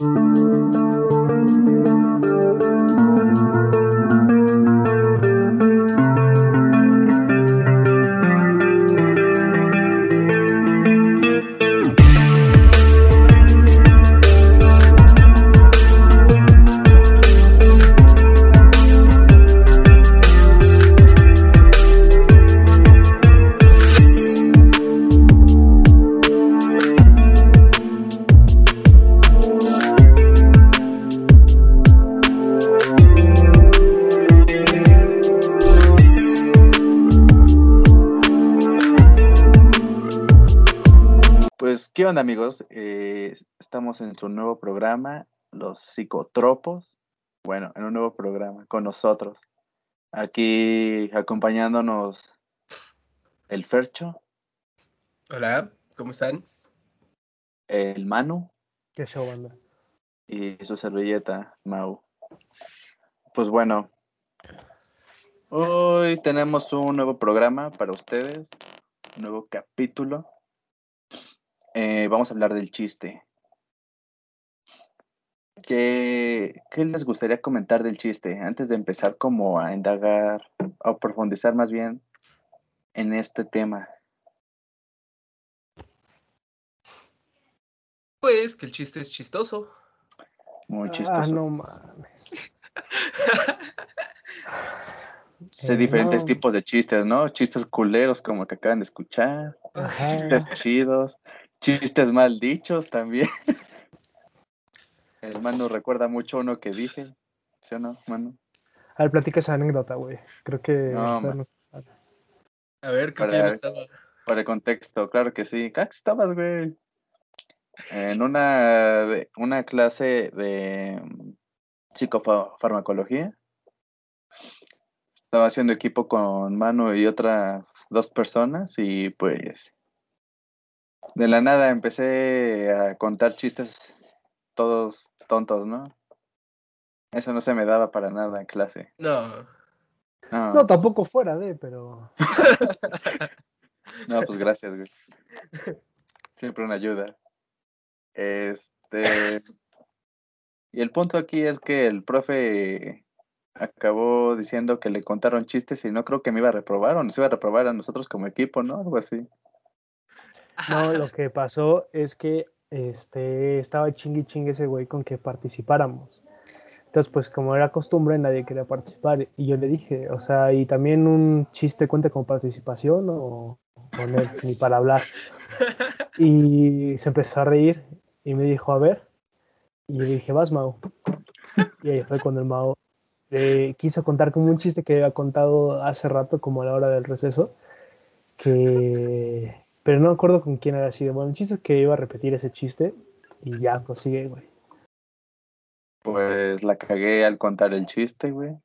Pues, estamos en su nuevo programa, Los Psicotropos. Bueno, en un nuevo programa con nosotros. Aquí acompañándonos el Fercho, Hola, ¿cómo están? el Manu Qué show, banda. y su servilleta, Mau. Pues bueno, hoy tenemos un nuevo programa para ustedes, un nuevo capítulo. Eh, vamos a hablar del chiste. ¿Qué, ¿Qué les gustaría comentar del chiste? Antes de empezar como a indagar, o profundizar más bien en este tema. Pues que el chiste es chistoso. Muy Ah, chistoso. no mames. Eh, diferentes no. tipos de chistes, ¿no? Chistes culeros como el que acaban de escuchar, Ajá. chistes chidos, chistes mal dichos también. El Manu recuerda mucho uno que dije, ¿sí o no, Manu? A ver, platica esa anécdota, güey. Creo que. No. A ver, creo que Para- ya no estaba. Para el contexto, claro que sí. ¿Qué estabas, güey? En una, de- una clase de mm, psicofarmacología. Estaba haciendo equipo con Manu y otras dos personas y pues de la nada empecé a contar chistes todos tontos, ¿no? Eso no se me daba para nada en clase. No. No, No, tampoco fuera de, pero. no, pues gracias, güey. Siempre una ayuda. Este. Y el punto aquí es que el profe acabó diciendo que le contaron chistes y no creo que me iba a reprobar o nos iba a reprobar a nosotros como equipo, ¿no? Algo así. No, lo que pasó es que este estaba chingui chingue ese güey con que participáramos. Entonces, pues como era costumbre, nadie quería participar. Y yo le dije, o sea, ¿y también un chiste cuenta con participación o, o no, ni para hablar? Y se empezó a reír y me dijo, a ver. Y le dije, vas, Mau. Y ahí fue cuando el Mau eh, quiso contar como un chiste que había contado hace rato, como a la hora del receso, que... Pero no me acuerdo con quién había sido. Bueno, el chiste es que iba a repetir ese chiste y ya, prosigue, güey. Pues la cagué al contar el chiste, güey.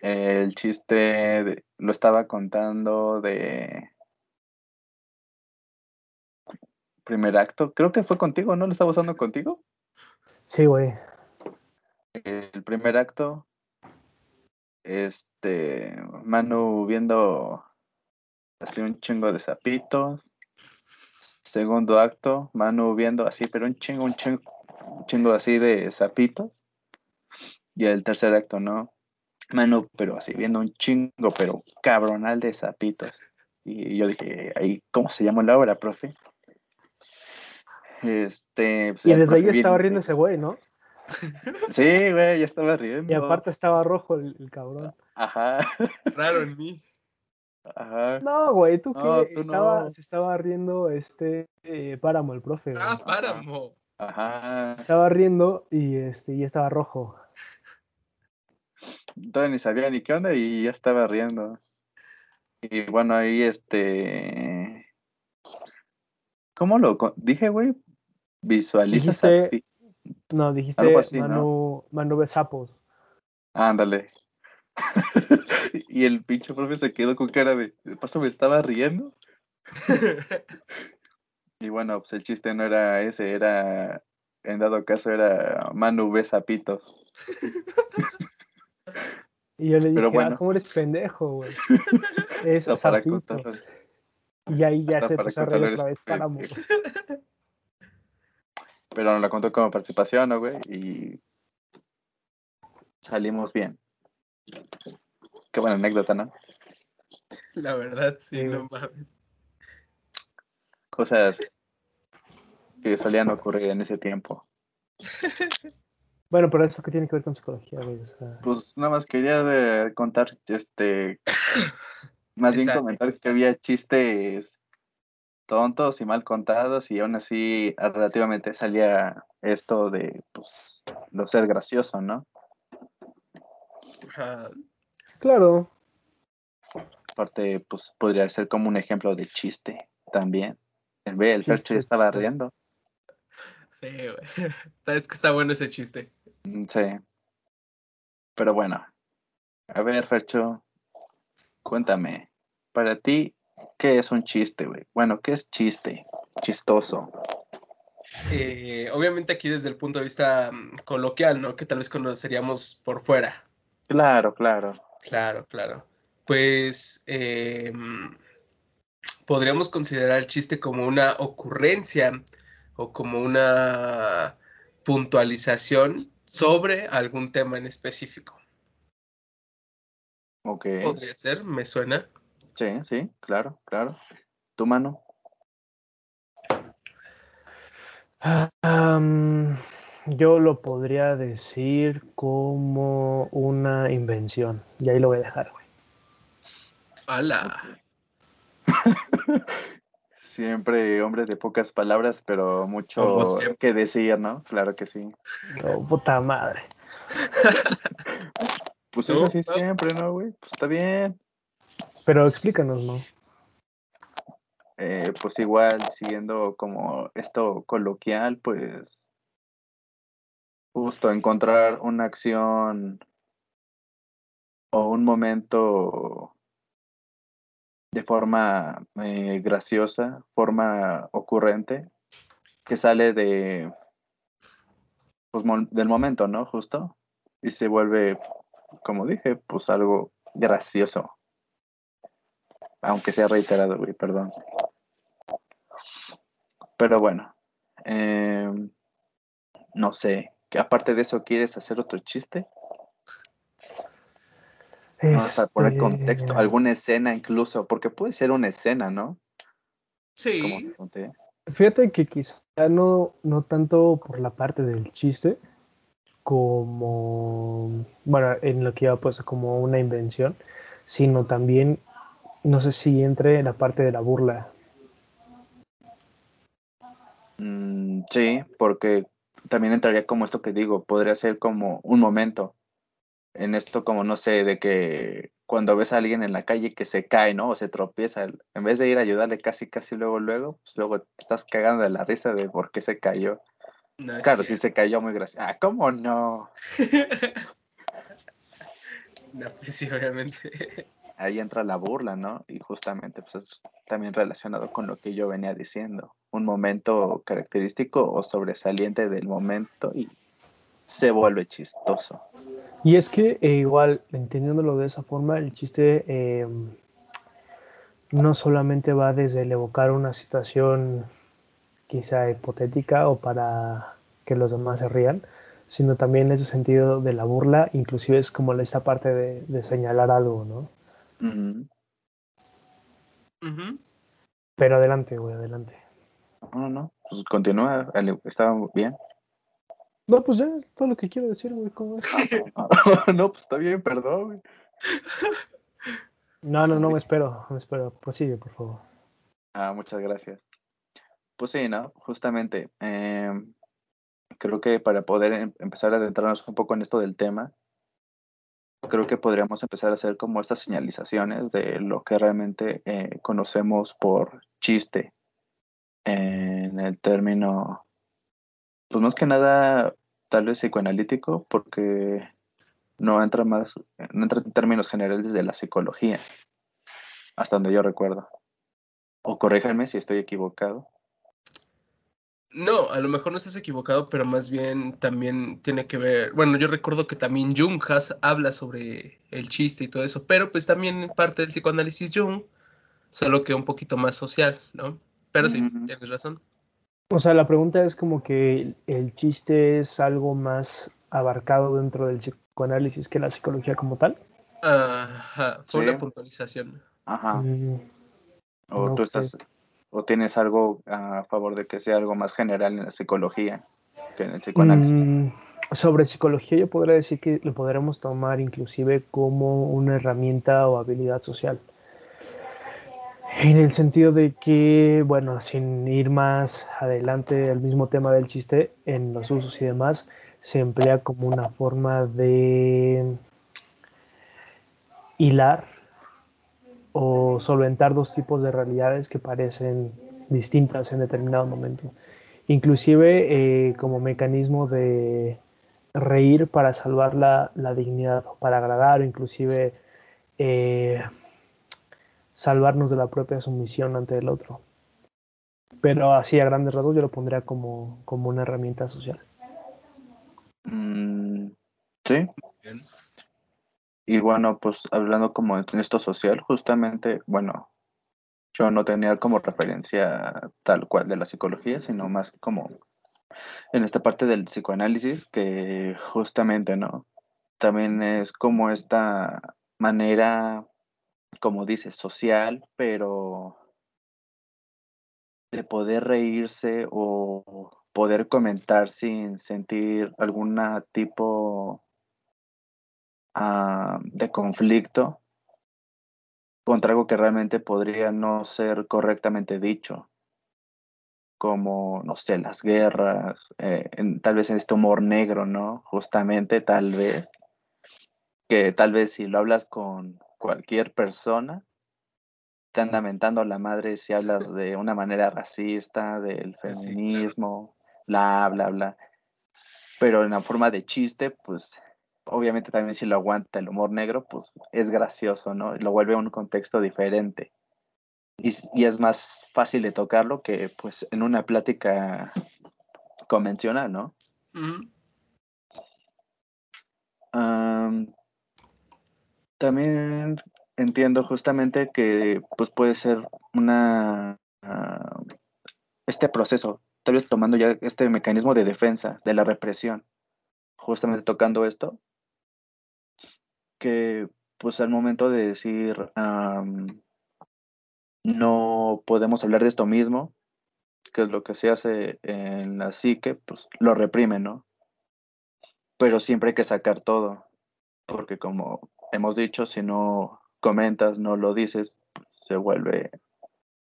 El chiste de- lo estaba contando de primer acto. Creo que fue contigo, ¿no? ¿Lo estaba usando contigo? Sí, güey. El primer acto, este, Manu viendo así un chingo de sapitos. Segundo acto, Manu viendo así, pero un chingo, un chingo, un chingo así de sapitos. Y el tercer acto, ¿no? Manu, pero así viendo un chingo, pero cabronal de sapitos. Y yo dije, ahí, ¿cómo se llama la obra, profe? Este, pues, Y desde ahí estaba riendo ese güey, ¿no? Sí, güey, ya estaba riendo. Y aparte estaba rojo el, el cabrón. Ajá, Raro en mí. Ajá. No, güey, tú No, que tú estaba, no. se estaba riendo este eh, Páramo, el profe. güey. Ah, páramo. Ajá. Estaba riendo y este y estaba rojo. Todavía ni sabía ni qué onda y ya estaba riendo. Y bueno, ahí este. ¿Cómo lo dije, güey? Visualiza. No, dijiste así, ¿no? Manu, Manu ve sapos. Ándale. y el pinche profe se quedó con cara de. ¿De paso me estaba riendo? Y bueno, pues el chiste no era ese, era. En dado caso era Manu ve sapitos. Y yo le dije, Pero ah, bueno. ¿cómo eres pendejo, güey? Es para contarlo. Y ahí ya hasta se para empezó a reír otra vez Páramo. Pero nos la contó como participación, ¿no, güey? Y salimos bien. Qué buena anécdota, ¿no? La verdad, sí, Sí, no mames. Cosas que solían ocurrir en ese tiempo. Bueno, pero eso que tiene que ver con psicología, güey. O sea, Pues nada más quería de contar, este, más bien comentar que había chistes tontos y mal contados y aún así relativamente salía esto de, pues, lo ser gracioso, ¿no? Ajá. claro, Aparte, pues podría ser como un ejemplo de chiste también. El ve, el Fercho ya estaba riendo. Sí, güey. Es que está bueno ese chiste. Mm, Sí. Pero bueno. A ver, Fercho, cuéntame. Para ti, ¿qué es un chiste, güey? Bueno, ¿qué es chiste? Chistoso. Eh, obviamente aquí desde el punto de vista mm, coloquial, ¿no? Que tal vez conoceríamos por fuera. Claro, claro. Claro, claro. Pues eh, mm, podríamos considerar el chiste como una ocurrencia o como una puntualización sobre algún tema en específico. Ok. Podría ser, me suena. Sí, sí, claro, claro. ¿Tu mano? Ah, yo lo podría decir como una invención. Y ahí lo voy a dejar, güey. ¡Hala! Siempre hombre de pocas palabras, pero mucho que decir, ¿no? Claro que sí. Oh, puta madre. Pues es siempre, ¿no, güey? Pues está bien. Pero explícanos, ¿no? Eh, pues igual, siguiendo como esto coloquial, pues justo encontrar una acción o un momento de forma eh, graciosa, forma ocurrente, que sale de pues, del momento, ¿no? Justo. Y se vuelve, como dije, pues algo gracioso. Aunque sea reiterado, güey, perdón. Pero bueno. em, no sé. Que Aparte de eso, ¿quieres hacer otro chiste? Vamos a poner Este, contexto, alguna escena incluso, porque puede ser una escena, ¿no? Sí. Fíjate que quizá no, no tanto por la parte del chiste, como, bueno, en lo que iba pues como una invención, sino también, no sé si entre en la parte de la burla. Mm, sí, porque también entraría como esto que digo, podría ser como un momento. En esto como, no sé, de que cuando ves a alguien en la calle que se cae, ¿no? O se tropieza, en vez de ir a ayudarle casi, casi luego, luego, pues luego te estás cagando de la risa de por qué se cayó. no Claro, sí cierto. se cayó muy gracioso. Ah, ¿cómo no? No, pues sí, obviamente. Ahí entra la burla, ¿no? Y justamente, pues es también relacionado con lo que yo venía diciendo. Un momento característico o sobresaliente del momento y se vuelve chistoso. Y es que eh, igual, entendiéndolo de esa forma, el chiste eh, no solamente va desde el evocar una situación quizá hipotética o para que los demás se rían, sino también ese sentido de la burla, inclusive es como esta parte de, de señalar algo, ¿no? Pero adelante, güey, adelante. No, no, pues continúa, estaba bien. No, pues ya es todo lo que quiero decir, güey, ¿cómo es? no, pues está bien, perdón. güey. No, no, no me espero, me espero. Prosigue, por favor. Ah, muchas gracias. Pues sí, ¿no? Justamente, em, creo que para poder em- empezar a adentrarnos un poco en esto del tema, creo que podríamos empezar a hacer como estas señalizaciones de lo que realmente eh, conocemos por chiste en el término, pues más que nada, tal vez psicoanalítico, porque no entra más, no entra en términos generales de la psicología, hasta donde yo recuerdo. O corríjanme si estoy equivocado. No, a lo mejor no estás equivocado, pero más bien también tiene que ver. Bueno, yo recuerdo que también Jung has- habla sobre el chiste y todo eso, pero pues también parte del psicoanálisis Jung, solo que un poquito más social, ¿no? Pero sí, tienes razón. O sea, la pregunta es como que el chiste es algo más abarcado dentro del psicoanálisis que la psicología como tal. Ajá, fue una puntualización. Ajá. Mm, o tú estás, o tienes algo a favor de que sea algo más general en la psicología que en el psicoanálisis. Mm, sobre psicología yo podría decir que lo podremos tomar inclusive como una herramienta o habilidad social. En el sentido de que, bueno, sin ir más adelante al mismo tema del chiste, en los usos y demás, se emplea como una forma de hilar o solventar dos tipos de realidades que parecen distintas en determinado momento. Inclusive eh, como mecanismo de reír para salvar la, dignidad, para agradar o inclusive eh, salvarnos de la propia sumisión ante el otro. Pero así a grandes rasgos yo lo pondría como, como una herramienta social. Mm, sí. Y bueno, pues hablando como en esto social, justamente, bueno, yo no tenía como referencia tal cual de la psicología, sino más como en esta parte del psicoanálisis, que justamente, ¿no? También es como esta manera como dices, social, pero de poder reírse o poder comentar sin sentir algún tipo ah, de conflicto contra algo que realmente podría no ser correctamente dicho, como, no sé, las guerras, eh, tal vez en este humor negro, ¿no? Justamente, tal vez, que tal vez si lo hablas con cualquier persona te anda mentando la madre si hablas de una manera racista, del feminismo, bla, bla, bla. Pero en la forma de chiste, pues obviamente también si lo aguanta el humor negro, pues es gracioso, ¿no? Lo vuelve a un contexto diferente. Y, y, es más fácil de tocarlo que pues en una plática convencional, ¿no? También entiendo justamente que pues puede ser una ah, este proceso, tal vez tomando ya este mecanismo de defensa de la represión, justamente tocando esto, que pues al momento de decir no podemos hablar de esto mismo, que es lo que se hace en la psique, pues lo reprime, ¿no? Pero siempre hay que sacar todo, porque como hemos dicho, si no comentas, no lo dices, pues, se vuelve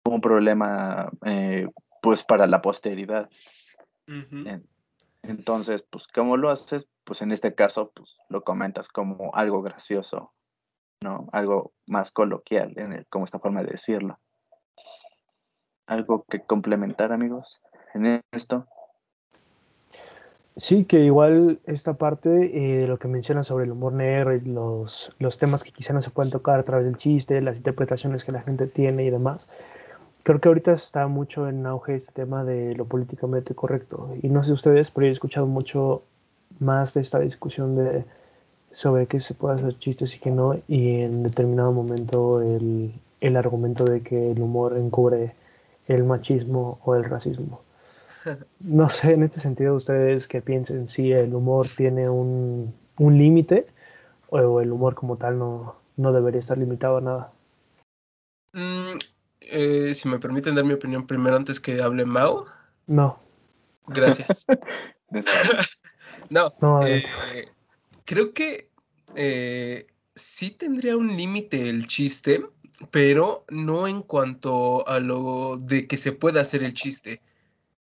un problema eh, pues para la posteridad. Entonces, pues, ¿cómo lo haces? Pues en este caso, pues lo comentas como algo gracioso, ¿no? Algo más coloquial, en como esta forma de decirlo. ¿Algo que complementar, amigos, en esto? Sí, que igual esta parte eh, de lo que mencionas sobre el humor negro y los, los temas que quizá no se pueden tocar a través del chiste, las interpretaciones que la gente tiene y demás, creo que ahorita está mucho en auge este tema de lo políticamente correcto. Y no sé ustedes, pero he escuchado mucho más de esta discusión de sobre qué se puede hacer chistes y qué no, y en determinado momento el, el argumento de que el humor encubre el machismo o el racismo. No sé, en este sentido, ustedes que piensen si el humor tiene un, límite o el humor como tal no, no debería estar limitado a nada. Mm, eh, si me permiten dar mi opinión primero antes que hable Mao. No. Gracias. no, eh, creo que eh, sí tendría un límite el chiste, pero no en cuanto a lo de que se pueda hacer el chiste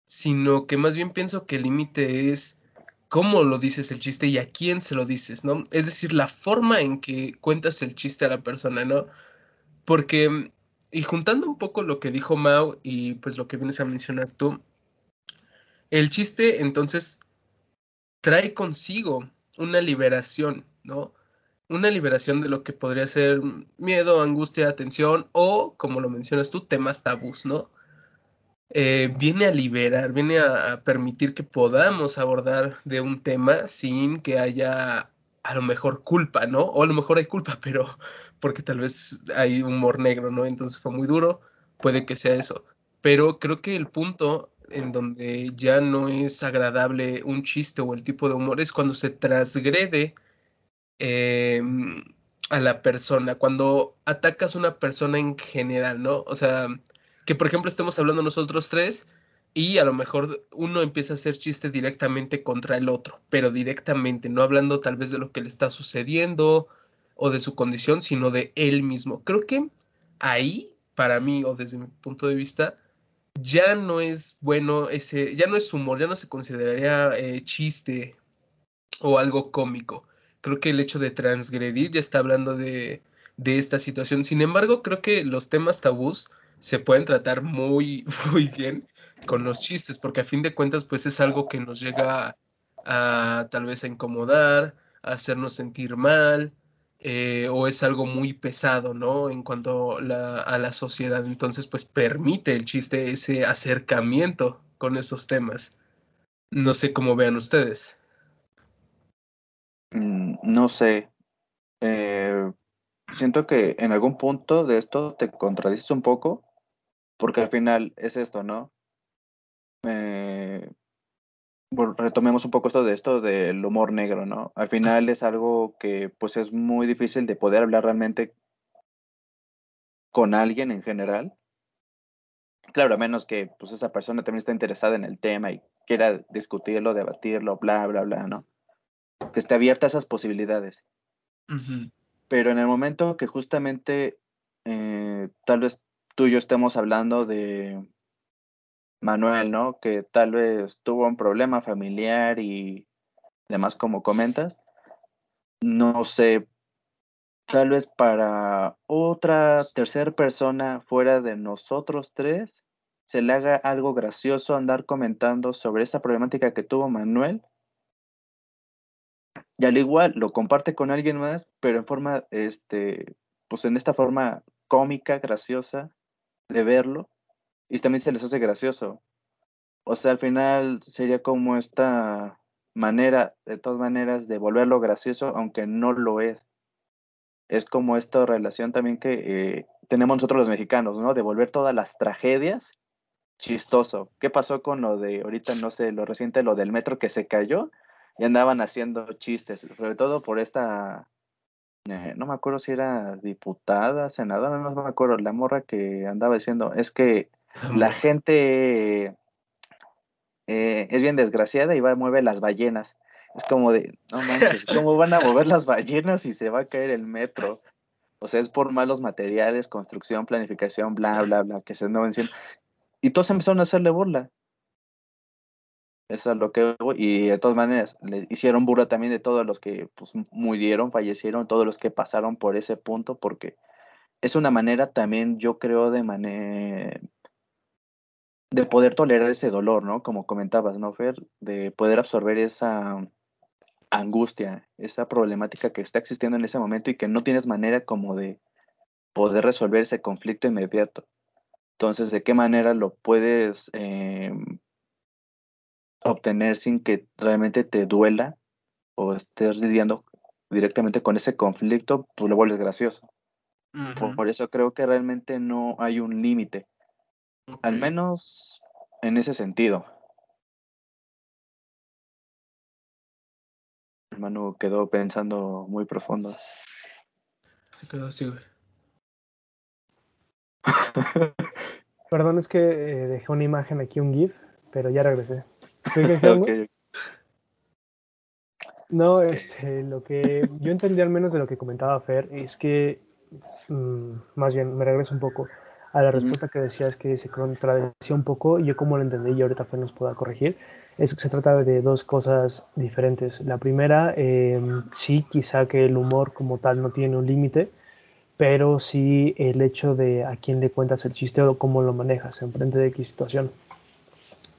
sino que más bien pienso que el límite es cómo lo dices el chiste y a quién se lo dices, ¿no? Es decir, la forma en que cuentas el chiste a la persona, ¿no? Porque, y juntando un poco lo que dijo Mao y pues lo que vienes a mencionar tú, el chiste entonces trae consigo una liberación, ¿no? Una liberación de lo que podría ser miedo, angustia, atención o, como lo mencionas tú, temas tabús, ¿no? Eh, viene a liberar, viene a, permitir que podamos abordar de un tema sin que haya a lo mejor culpa, ¿no? O a lo mejor hay culpa, pero porque tal vez hay humor negro, ¿no? Entonces fue muy duro, puede que sea eso. Pero creo que el punto en donde ya no es agradable un chiste o el tipo de humor es cuando se transgrede em, a la persona, cuando atacas a una persona en general, ¿no? O sea, que por ejemplo estemos hablando nosotros tres y a lo mejor uno empieza a hacer chiste directamente contra el otro, pero directamente, no hablando tal vez de lo que le está sucediendo o de su condición, sino de él mismo. Creo que ahí, para mí, o desde mi punto de vista, ya no es bueno ese, ya no es humor, ya no se consideraría eh, chiste o algo cómico. Creo que el hecho de transgredir ya está hablando de, de esta situación. Sin embargo, creo que los temas tabús se pueden tratar muy, muy bien con los chistes, porque a fin de cuentas, pues es algo que nos llega a, tal vez a incomodar, a hacernos sentir mal, eh, o es algo muy pesado, ¿no? En cuanto a la sociedad. Entonces, pues permite el chiste ese acercamiento con esos temas. No sé cómo vean ustedes. Mm, no sé. Eh, siento que en algún punto de esto te contradices un poco, porque al final es esto, ¿no? Eh, retomemos un poco esto de esto del humor negro, ¿no? Al final es algo que pues es muy difícil de poder hablar realmente con alguien en general. Claro, a menos que pues esa persona también está interesada en el tema y quiera discutirlo, debatirlo, bla, bla, bla, ¿no? Que esté abierta a esas posibilidades. Pero en el momento que justamente eh, tal vez tú y yo estemos hablando de Manuel, ¿no? Que tal vez tuvo un problema familiar y demás como comentas. No sé, tal vez para otra tercera persona fuera de nosotros tres se le haga algo gracioso andar comentando sobre esa problemática que tuvo Manuel. Y al igual lo comparte con alguien más, pero en forma, este, pues en esta forma cómica, graciosa de verlo y también se les hace gracioso. O sea, al final sería como esta manera, de todas maneras, de volverlo gracioso, aunque no lo es. Es como esta relación también que eh, tenemos nosotros los mexicanos, ¿no? De volver todas las tragedias chistoso. ¿Qué pasó con lo de ahorita, no sé, lo reciente, lo del metro que se cayó? Y andaban haciendo chistes, sobre todo por esta eh, no me acuerdo si era diputada, senadora, no me acuerdo, la morra que andaba diciendo, es que la gente eh, es bien desgraciada y va a mover las ballenas. Es como de, no manches, ¿cómo van a mover las ballenas y se va a caer el metro? O sea, es por malos materiales, construcción, planificación, bla, bla, bla, que se andaban diciendo. Y todos empezaron a hacerle burla. Eso es lo que y de todas maneras le hicieron burla también de todos los que pues, murieron, fallecieron, todos los que pasaron por ese punto, porque es una manera también, yo creo, de manera de poder tolerar ese dolor, ¿no? Como comentabas, ¿no, Fer? De poder absorber esa angustia, esa problemática que está existiendo en ese momento y que no tienes manera como de poder resolver ese conflicto inmediato. Entonces, ¿de qué manera lo puedes em, obtener sin que realmente te duela o estés lidiando directamente con ese conflicto, pues lo vuelves gracioso. por, eso creo que realmente no hay un límite. Al menos en ese sentido. Hermano quedó pensando muy profundo. Se quedó así, güey. Perdón, es que eh, dejé una imagen aquí, un GIF, pero ya regresé. No, este, lo que yo entendí al menos de lo que comentaba Fer es que, mm, más bien, me regreso un poco a la respuesta que decías que se contradecía un poco, y yo como lo entendí y ahorita Fer nos pueda corregir, es que se trata de dos cosas diferentes. La primera, em, sí, quizá que el humor como tal no tiene un límite, pero sí el hecho de a quién le cuentas el chiste o cómo lo manejas en frente de qué situación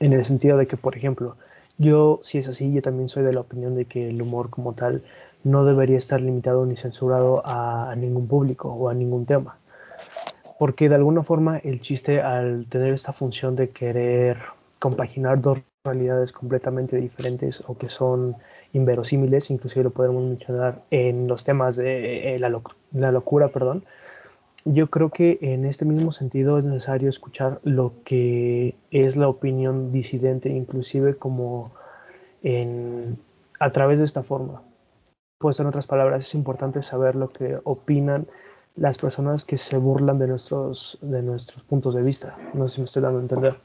en el sentido de que, por ejemplo, yo, si es así, yo también soy de la opinión de que el humor como tal no debería estar limitado ni censurado a, ningún público o a ningún tema. Porque de alguna forma el chiste al tener esta función de querer compaginar dos realidades completamente diferentes o que son inverosímiles, inclusive lo podemos mencionar en los temas de eh, la, la, locura, perdón, yo creo que en este mismo sentido es necesario escuchar lo que es la opinión disidente, inclusive como en, a través de esta forma. Pues en otras palabras, es importante saber lo que opinan las personas que se burlan de nuestros, de nuestros puntos de vista. No sé si me estoy dando a entender.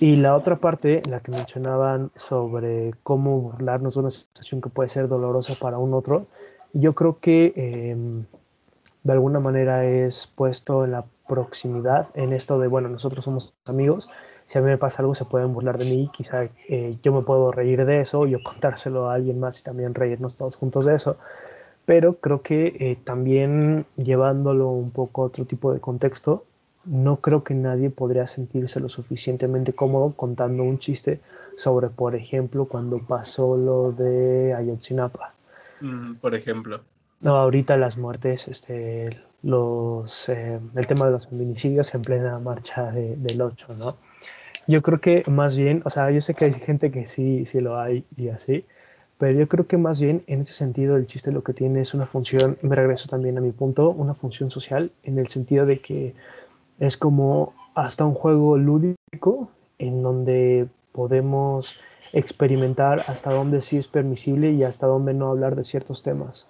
Y la otra parte, la que mencionaban sobre cómo burlarnos de una situación que puede ser dolorosa para un otro, yo creo que em, de alguna manera es puesto en la proximidad, en esto de, bueno, nosotros somos amigos, si a mí me pasa algo se pueden burlar de mí, quizá eh, yo me puedo reír de eso, yo contárselo a alguien más y también reírnos todos juntos de eso, pero creo que eh, también llevándolo un poco a otro tipo de contexto, no creo que nadie podría sentirse lo suficientemente cómodo contando un chiste sobre, por ejemplo, cuando pasó lo de Ayotzinapa. Mm, por ejemplo. No, ahorita las muertes, este, los, eh, el tema de los feminicidios en plena marcha del 8, ¿no? Yo creo que más bien, o sea, yo sé que hay gente que sí, sí lo hay y así, pero yo creo que más bien en ese sentido el chiste lo que tiene es una función, me regreso también a mi punto, una función social en el sentido de que es como hasta un juego lúdico en donde podemos experimentar hasta dónde sí es permisible y hasta dónde no hablar de ciertos temas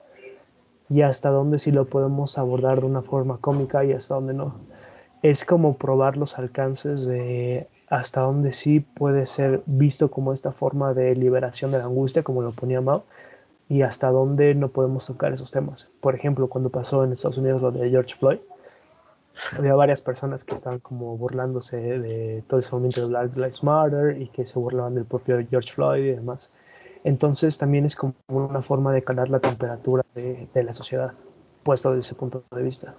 y hasta dónde sí lo podemos abordar de una forma cómica y hasta dónde no. Es como probar los alcances de hasta dónde sí puede ser visto como esta forma de liberación de la angustia, como lo ponía Mao, y hasta dónde no podemos tocar esos temas. Por ejemplo, cuando pasó en Estados Unidos lo de George Floyd, había varias personas que estaban como burlándose de todo ese momento de Black Lives Matter y que se burlaban del propio George Floyd y demás. Entonces también es como una forma de calar la temperatura de, la sociedad, puesto desde ese punto de vista.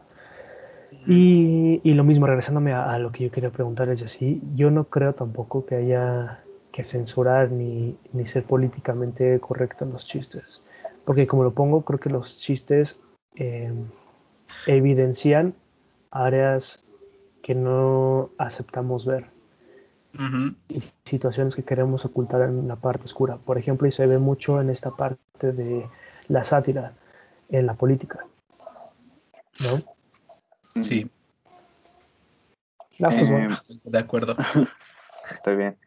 Y, lo mismo, regresándome a, lo que yo quería preguntarles así, yo no creo tampoco que haya que censurar ni, ni ser políticamente correcto en los chistes. Porque como lo pongo, creo que los chistes eh, evidencian áreas que no aceptamos ver y situaciones que queremos ocultar en la parte oscura. Por ejemplo, y se ve mucho en esta parte de la sátira en la política. ¿No? Sí. Pues, eh, de acuerdo. Estoy bien.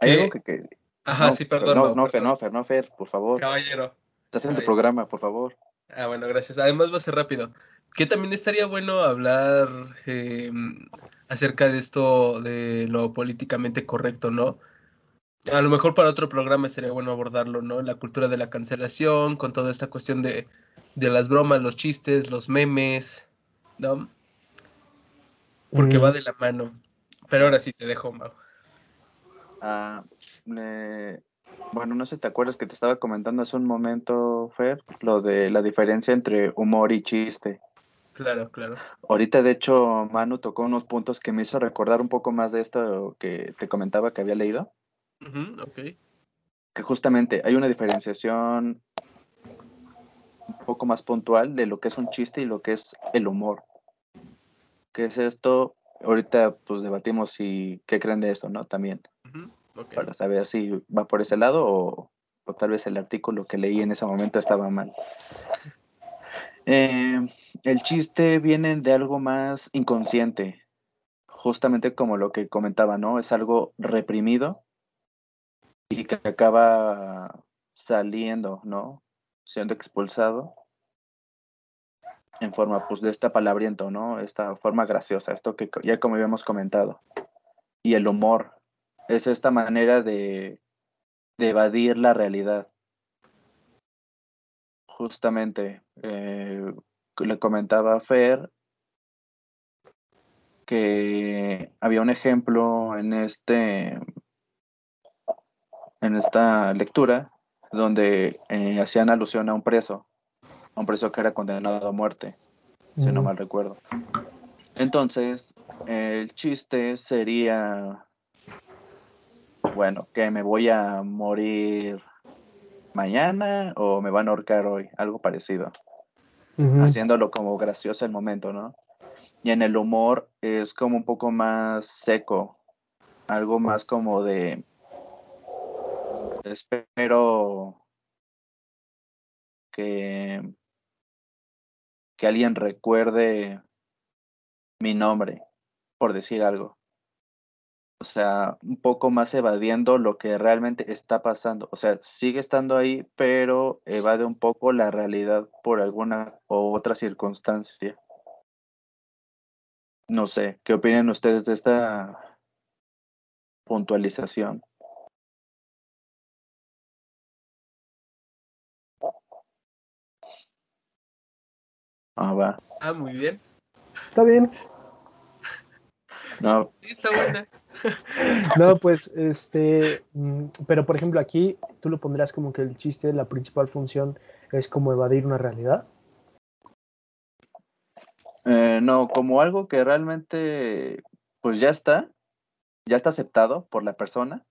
Hay algo que, Ajá, sí, perdón. No, no, Fer, no, Fer, no, Fer, por favor. Caballero. Estás en tu programa, por favor. Ah, bueno, gracias. Además va a ser rápido. Que también estaría bueno hablar em, acerca de esto, de lo políticamente correcto, ¿no? A lo mejor para otro programa sería bueno abordarlo, ¿no? La cultura de la cancelación, con toda esta cuestión de, de las bromas, los chistes, los memes, ¿no? Porque va mm. de la mano. Pero ahora sí te dejo, Mau. Ah, bueno, no sé, ¿te acuerdas que te estaba comentando hace un momento, Fer, lo de la diferencia entre humor y chiste? Claro, claro. Ahorita, de hecho, Manu tocó unos puntos que me hizo recordar un poco más de esto que te comentaba que había leído. ok. Que justamente hay una diferenciación un poco más puntual de lo que es un chiste y lo que es el humor. ¿Qué es esto? Ahorita pues debatimos si qué creen de esto, ¿no? También. Para saber si va por ese lado o, o, tal vez el artículo que leí en ese momento estaba mal. Eh, el chiste viene de algo más inconsciente, justamente como lo que comentaba, ¿no? Es algo reprimido y que acaba saliendo, ¿no? Siendo expulsado en forma, pues, de esta palabriento, ¿no? Esta forma graciosa, esto que ya como habíamos comentado. Y el humor es esta manera de, evadir la realidad justamente eh, le comentaba a Fer que había un ejemplo en este en esta lectura donde eh, hacían alusión a un preso, a un preso que era condenado a muerte, si no mal recuerdo. Entonces, el chiste sería, bueno, que me voy a morir mañana o me van a ahorcar hoy, algo parecido. Haciéndolo como gracioso el momento, ¿no? Y en el humor es como un poco más seco, algo más como de espero que que alguien recuerde mi nombre, por decir algo. O sea, un poco más evadiendo lo que realmente está pasando. O sea, sigue estando ahí, pero evade un poco la realidad por alguna u otra circunstancia. No sé, ¿qué opinan ustedes de esta puntualización? Ah, va. Ah, muy bien. Está bien. No, Sí, está buena. No, pues, este, mm, pero por ejemplo aquí tú lo pondrás como que el chiste, la principal función es como evadir una realidad. eh, no, como algo que realmente, pues ya está, ya está aceptado por la persona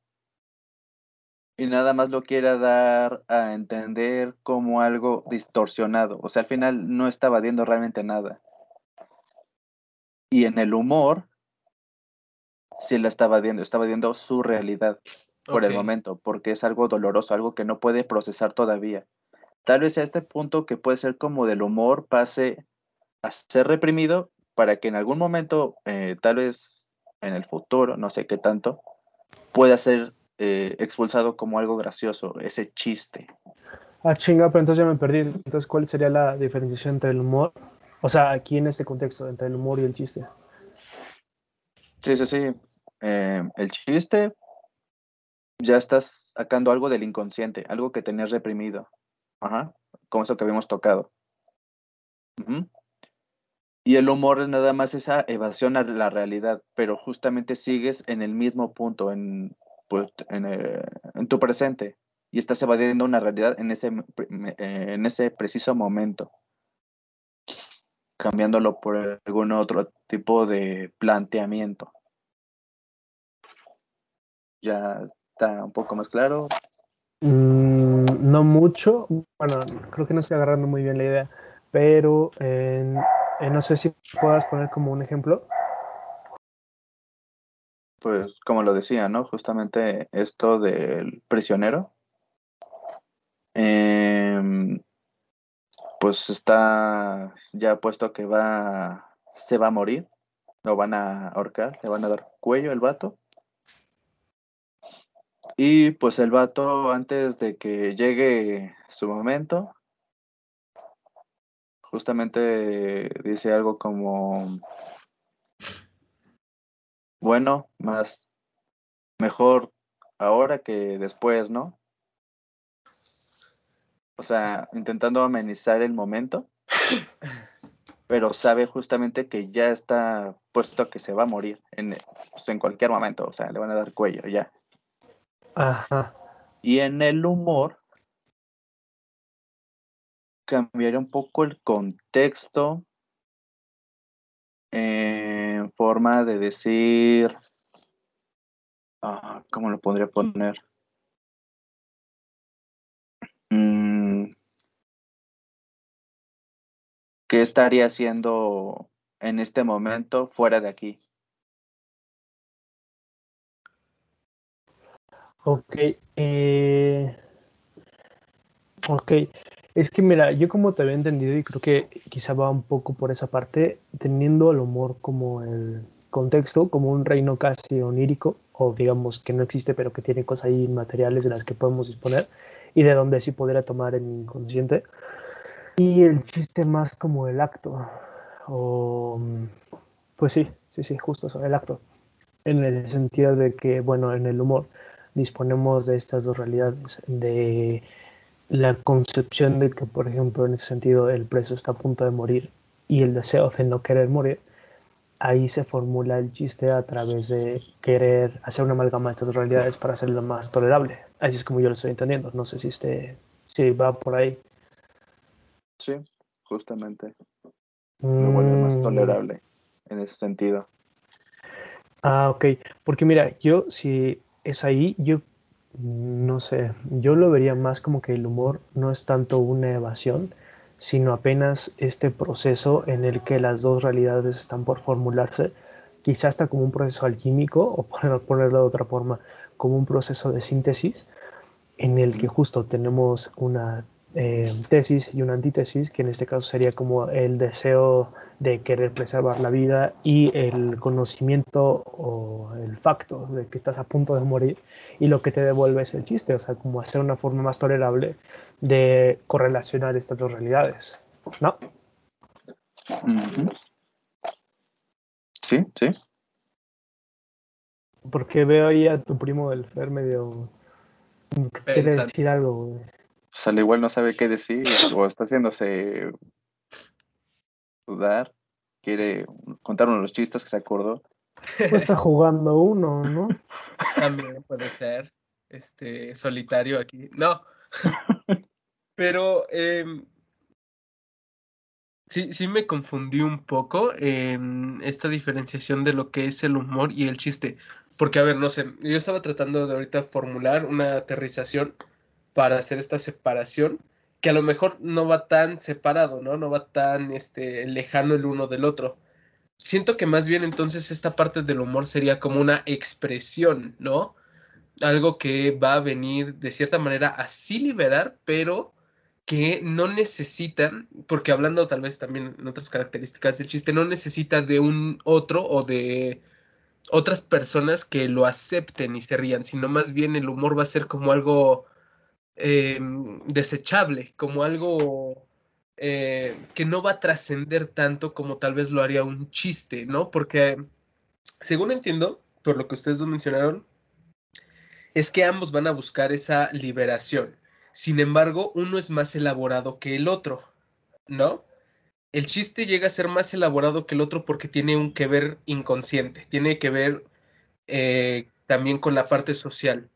y nada más lo quiera dar a entender como algo distorsionado. O sea, al final no está evadiendo realmente nada. Y en el humor, sí la está evadiendo, está evadiendo su realidad por el momento, porque es algo doloroso, algo que no puede procesar todavía. Tal vez a este punto que puede ser como del humor pase a ser reprimido para que en algún momento, eh, tal vez en el futuro, no sé qué tanto, pueda ser eh, expulsado como algo gracioso, ese chiste. Ah, chinga, pero entonces ya me perdí. Entonces, ¿cuál sería la diferenciación entre el humor? O sea, aquí en este contexto, entre el humor y el chiste. Sí, sí, sí. Eh, el chiste, ya estás sacando algo del inconsciente, algo que tenías reprimido. Como eso que habíamos tocado. Y el humor es nada más esa evasión a la realidad, pero justamente sigues en el mismo punto, en, pues, eh, tu presente, y estás evadiendo una realidad eh, en ese preciso momento, cambiándolo por algún otro tipo de planteamiento. Ya está un poco más claro. Mm, no mucho. Bueno, creo que no estoy agarrando muy bien la idea, pero eh, eh, no sé si puedas poner como un ejemplo. Pues como lo decía, ¿no? Justamente esto del prisionero. em, pues está ya puesto que va, se va a morir, lo van a ahorcar, le van a dar cuello el vato. Y pues el vato, antes de que llegue su momento, justamente dice algo como, bueno, más, mejor ahora que después, ¿no? O sea, intentando amenizar el momento, pero sabe justamente que ya está puesto que se va a morir en, pues, en cualquier momento, o sea, le van a dar cuello ya. Ajá. Y en el humor cambiaría un poco el contexto en forma de decir, ah, ¿cómo lo podría poner? Mm, ¿Qué estaría haciendo en este momento fuera de aquí? Ok. eh, ok. Es que mira, yo como te había entendido y creo que quizá va un poco por esa parte, teniendo el humor como el contexto, como un reino casi onírico, o digamos que no existe, pero que tiene cosas ahí materiales de las que podemos disponer y de donde sí podría tomar el inconsciente. Y el chiste más como el acto, o pues sí, sí, sí, justo eso, el acto, en el sentido de que, bueno, en el humor disponemos de estas dos realidades, de la concepción de que, por ejemplo, en ese sentido el preso está a punto de morir y el deseo de no querer morir, ahí se formula el chiste a través de querer hacer una amalgama de estas dos realidades para hacerlo más tolerable. Así es como yo lo estoy entendiendo. No sé si, este, si va por ahí. Sí, justamente lo vuelve más Mm, tolerable en ese sentido. Ah, ok. Porque mira, yo si es ahí, yo no sé, yo lo vería más como que el humor no es tanto una evasión, sino apenas este proceso en el que las dos realidades están por formularse, quizás hasta como un proceso alquímico, o por ponerlo de otra forma, como un proceso de síntesis, en el que justo tenemos una eh, tesis y una antítesis, que en este caso sería como el deseo de querer preservar la vida y el conocimiento o el facto de que estás a punto de morir y lo que te devuelve es el chiste, o sea, como hacer una forma más tolerable de correlacionar estas dos realidades, ¿no? Sí, sí. Porque veo ahí a tu primo del Fer medio... Quiere decir algo, güey. Pues al igual no sabe qué decir o está haciéndose dudar. Quiere contar uno de los chistes que se acordó. Pues está jugando uno, ¿no? También puede ser. Este, solitario aquí. No. Pero em, sí, sí me confundí un poco en esta diferenciación de lo que es el humor y el chiste. Porque, a ver, no sé, yo estaba tratando de ahorita formular una aterrización para hacer esta separación, que a lo mejor no va tan separado, ¿no? No va tan este, lejano el uno del otro. Siento que más bien entonces esta parte del humor sería como una expresión, ¿no? Algo que va a venir de cierta manera a sí liberar, pero que no necesita, porque hablando tal vez también en otras características del chiste, no necesita de un otro o de otras personas que lo acepten y se rían, sino más bien el humor va a ser como algo Em, desechable, como algo eh, que no va a trascender tanto como tal vez lo haría un chiste, ¿no? Porque, según entiendo, por lo que ustedes mencionaron, es que ambos van a buscar esa liberación. Sin embargo, uno es más elaborado que el otro, ¿no? El chiste llega a ser más elaborado que el otro porque tiene un que ver inconsciente, tiene que ver eh, también con la parte social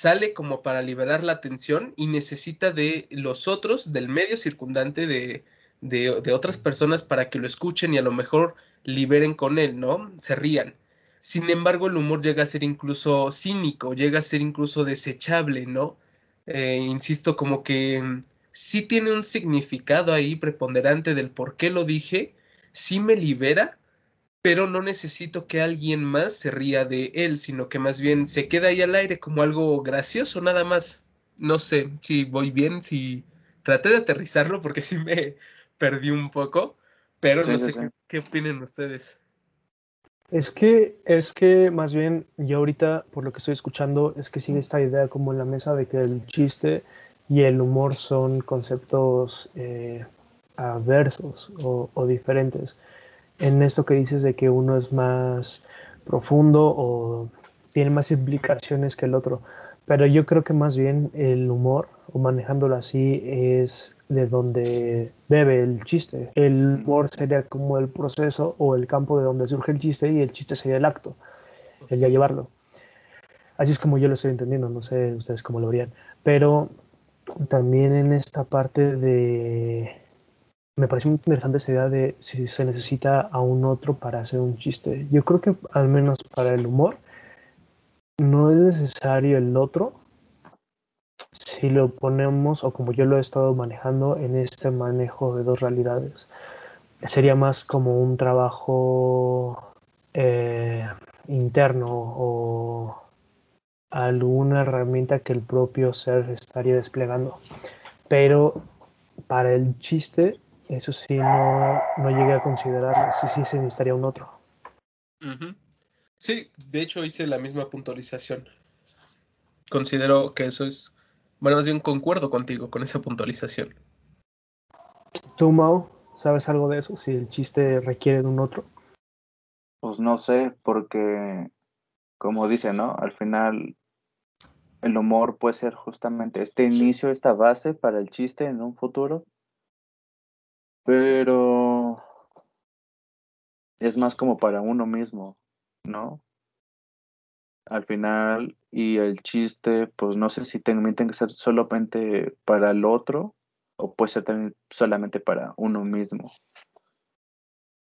sale como para liberar la atención y necesita de los otros, del medio circundante, de, de, otras personas para que lo escuchen y a lo mejor liberen con él, ¿no? Se rían. Sin embargo, el humor llega a ser incluso cínico, llega a ser incluso desechable, ¿no? Eh, insisto, como que mm, sí tiene un significado ahí preponderante del por qué lo dije, sí me libera, pero no necesito que alguien más se ría de él, sino que más bien se queda ahí al aire como algo gracioso, nada más. No sé si voy bien, si traté de aterrizarlo porque sí me perdí un poco, pero no sé Qué, qué opinen ustedes. Es que, es que más bien yo ahorita, por lo que estoy escuchando, es que sigue esta idea como en la mesa de que el chiste y el humor son conceptos eh, aversos o, o diferentes en esto que dices de que uno es más profundo o tiene más implicaciones que el otro. Pero yo creo que más bien el humor, o manejándolo así, es de donde bebe el chiste. El humor sería como el proceso o el campo de donde surge el chiste y el chiste sería el acto, el ya llevarlo. Así es como yo lo estoy entendiendo, no sé ustedes cómo lo verían. Pero también en esta parte de me parece muy interesante esa idea de si se necesita a un otro para hacer un chiste. Yo creo que al menos para el humor no es necesario el otro si lo ponemos o como yo lo he estado manejando en este manejo de dos realidades. Sería más como un trabajo eh, interno o alguna herramienta que el propio ser estaría desplegando. Pero para el chiste eso sí, no, no llegué a considerarlo. Sí, sí, se necesitaría un otro. Sí, de hecho hice la misma puntualización. Considero que eso es, bueno, más bien concuerdo contigo con esa puntualización. ¿Tú, Mau, sabes algo de eso? Si el chiste requiere de un otro. Pues no sé, porque, como dice, ¿no? Al final, el humor puede ser justamente este inicio, esta base para el chiste en un futuro pero es más como para uno mismo, ¿no? Al final, y el chiste, pues no sé si también tiene que ser solamente para el otro o puede ser también solamente para uno mismo.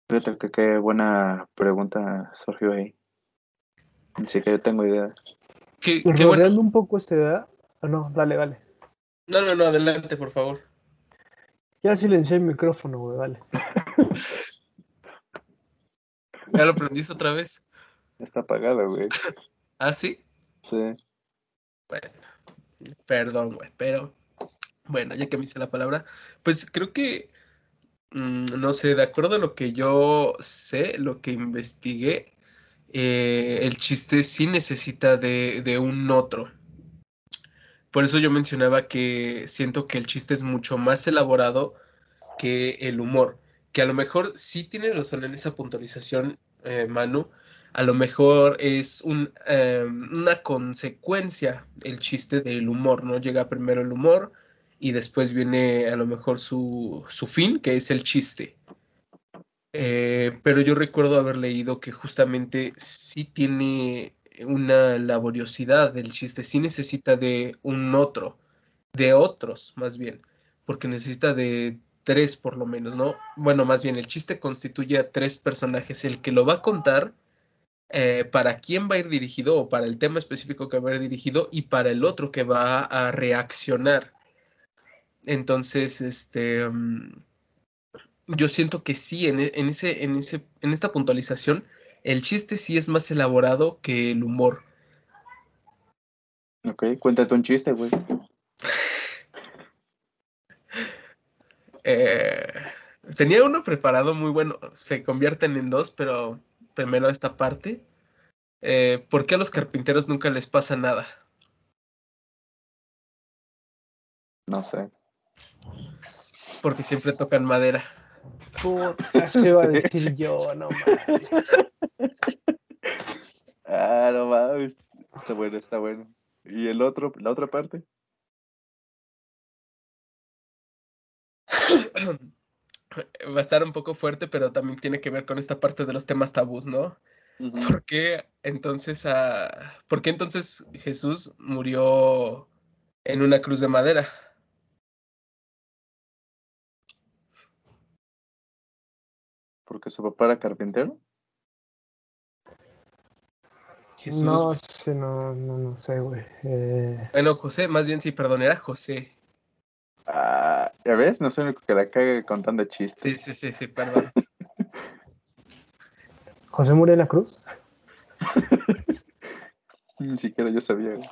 Fíjate que qué buena pregunta surgió ahí. Así que yo tengo idea. ¿Qué, qué un poco esta idea. Oh, no, dale, dale. No, no, no, adelante, por favor. Ya silencié el micrófono, güey, vale. ¿Ya lo prendiste otra vez? Está apagado, güey. ¿Ah, sí? Sí. Bueno, perdón, güey, pero Bueno, ya que me hice la palabra, pues creo que, mm, no sé, de acuerdo a lo que yo sé, lo que investigué, eh, el chiste sí necesita de, de un otro. Por eso yo mencionaba que siento que el chiste es mucho más elaborado que el humor. Que a lo mejor sí tienes razón en esa puntualización, eh, Manu. A lo mejor es eh, una consecuencia el chiste del humor, ¿no? Llega primero el humor y después viene a lo mejor su, su fin, que es el chiste. Eh, pero yo recuerdo haber leído que justamente sí tiene una laboriosidad del chiste, sí necesita de un otro, de otros más bien, porque necesita de tres por lo menos, ¿no? Bueno, más bien el chiste constituye a tres personajes, el que lo va a contar, eh, para quién va a ir dirigido o para el tema específico que va a ir dirigido y para el otro que va a reaccionar. Entonces, este, um, yo siento que sí, en, en, ese, en, ese, en esta puntualización, el chiste sí es más elaborado que el humor. Ok, cuéntate un chiste, güey. Eh, tenía uno preparado muy bueno. Se convierten en dos, pero primero esta parte. Eh, ¿Por qué a los carpinteros nunca les pasa nada? No sé. Porque siempre tocan madera. Puta, se iba a decir yo, no mames. Ah, no mames. Está bueno, está bueno. ¿Y el otro, la otra parte? Va a estar un poco fuerte, pero también tiene que ver con esta parte de los temas tabús, ¿no? ¿Por qué entonces, ah, ¿por qué entonces Jesús murió en una cruz de madera? ¿Porque su papá era carpintero? Jesús. No sé, no, no, no sé, güey. Eh, Bueno, José, más bien sí, perdón, era José. Ah, ¿ya ves? No soy el único que la caga contando chistes. Sí, sí, sí, sí, perdón. ¿José murió en la cruz? Ni siquiera yo sabía, güey.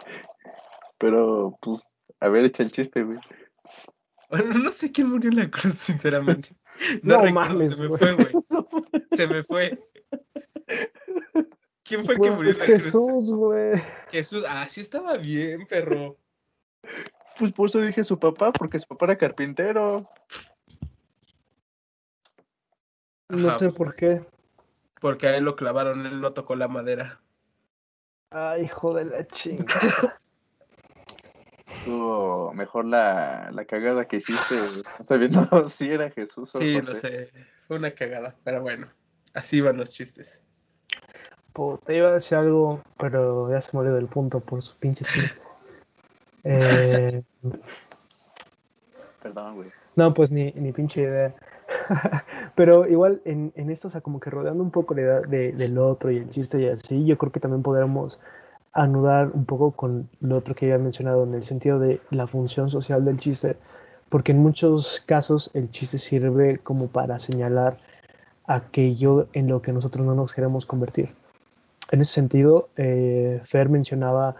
Pero, pues, a ver, echa el chiste, güey. Bueno, no sé quién murió en la cruz, sinceramente. No, No recuerdo, mames, se me fue, güey. Se me fue. ¿Quién fue el que murió en la cruz? Jesús, güey. Jesús. Ah, sí estaba bien, perro. Pues por eso dije su papá, porque su papá era carpintero. No Ajá, sé por qué. Porque a él lo clavaron, él no tocó la madera. Ay, hijo de la chinga. Estuvo mejor la, la cagada que hiciste. No sabiendo si era Jesús o Sí, José. no sé. Fue una cagada, pero bueno. Así van los chistes. Puta, iba a decir algo, pero ya se me olvidó del punto por su pinche chiste. Eh, Perdón, güey. no, pues ni, ni pinche idea. pero igual en, en esto, o sea, como que rodeando un poco la idea de, del otro y el chiste y así, yo creo que también podremos anudar un poco con lo otro que ya he mencionado en el sentido de la función social del chiste, porque en muchos casos el chiste sirve como para señalar aquello en lo que nosotros no nos queremos convertir. En ese sentido, eh, Fer mencionaba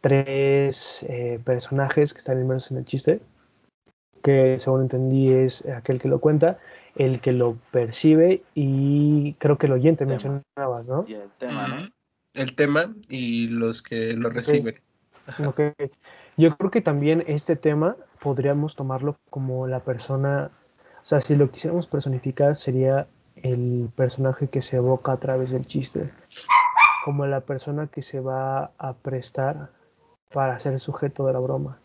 tres eh, personajes que están inmersos en el chiste, que según entendí es aquel que lo cuenta, el que lo percibe y creo que el oyente Tema. mencionabas, ¿no? Y el tema, ¿no? El tema y los que lo reciben. Ajá. Ok. Yo creo que también este tema podríamos tomarlo como la persona, o sea, si lo quisiéramos personificar sería el personaje que se evoca a través del chiste, como la persona que se va a prestar para ser sujeto de la broma.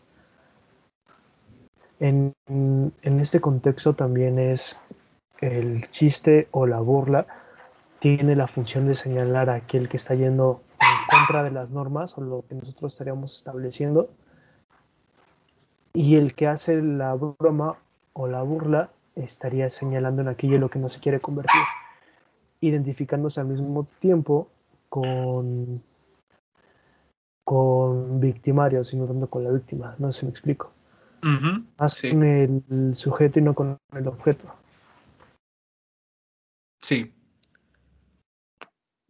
En, en este contexto también es el chiste o la burla tiene la función de señalar a aquel que está yendo en contra de las normas o lo que nosotros estaríamos estableciendo. Y el que hace la broma o la burla estaría señalando en aquello lo que no se quiere convertir, identificándose al mismo tiempo con, con victimarios y no tanto con la víctima. No sé si me explico. Ujú, Más Sí, con el sujeto y no con el objeto. sí.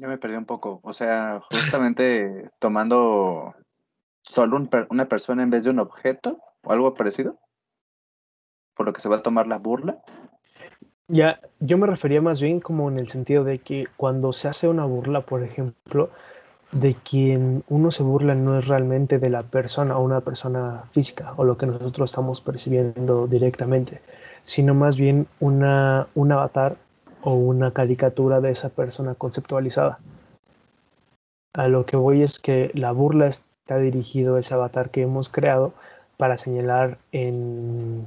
Yo me perdí un poco. O sea, justamente tomando solo una persona en vez de un objeto o algo parecido. por lo que se va a tomar la burla. Ya, yo me refería más bien como en el sentido de que cuando se hace una burla, por ejemplo, de quien uno se burla no es realmente de la persona o una persona física o lo que nosotros estamos percibiendo directamente, sino más bien una, un avatar o una caricatura de esa persona conceptualizada. A lo que voy es que la burla está dirigido a ese avatar que hemos creado para señalar en,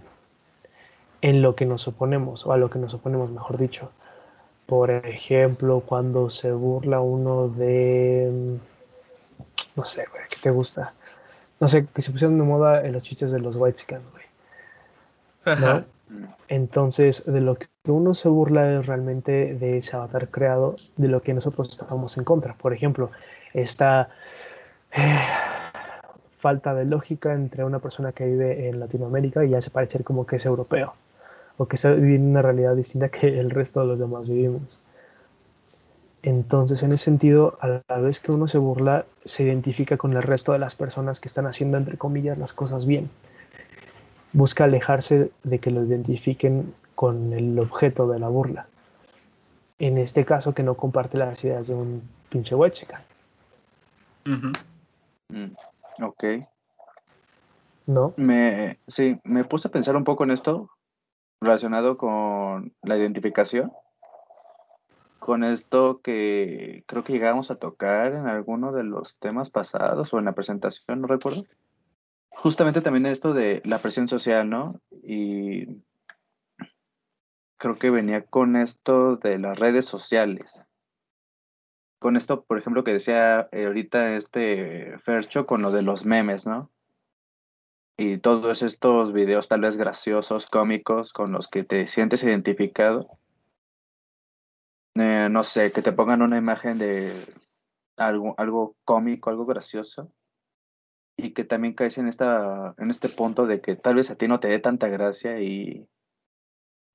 en lo que nos oponemos, o a lo que nos oponemos, mejor dicho. Por ejemplo, cuando se burla uno de. No sé, güey, ¿qué te gusta? No sé, que se pusieron de moda en los chistes de los White Chicken, güey. ¿No? Entonces, de lo que uno se burla es realmente de ese avatar creado, de lo que nosotros estábamos en contra. Por ejemplo, esta eh, falta de lógica entre una persona que vive en Latinoamérica y hace parecer como que es europeo o que está viviendo una realidad distinta que el resto de los demás vivimos. Entonces, en ese sentido, a la vez que uno se burla, se identifica con el resto de las personas que están haciendo, entre comillas, las cosas bien. Busca alejarse de que lo identifiquen con el objeto de la burla. En este caso, que no comparte las ideas de un pinche huecheca. Mm, ok. ¿No? Me, sí, me puse a pensar un poco en esto relacionado con la identificación. Con esto que creo que llegamos a tocar en alguno de los temas pasados o en la presentación, no recuerdo. Justamente también esto de la presión social, ¿no? Y creo que venía con esto de las redes sociales. Con esto, por ejemplo, que decía eh, ahorita este Fercho con lo de los memes, ¿no? y todos estos videos tal vez graciosos, cómicos, con los que te sientes identificado. Eh, no sé, que te pongan una imagen de algo, algo cómico, algo gracioso, y que también caes en, esta, en este punto de que tal vez a ti no te dé tanta gracia y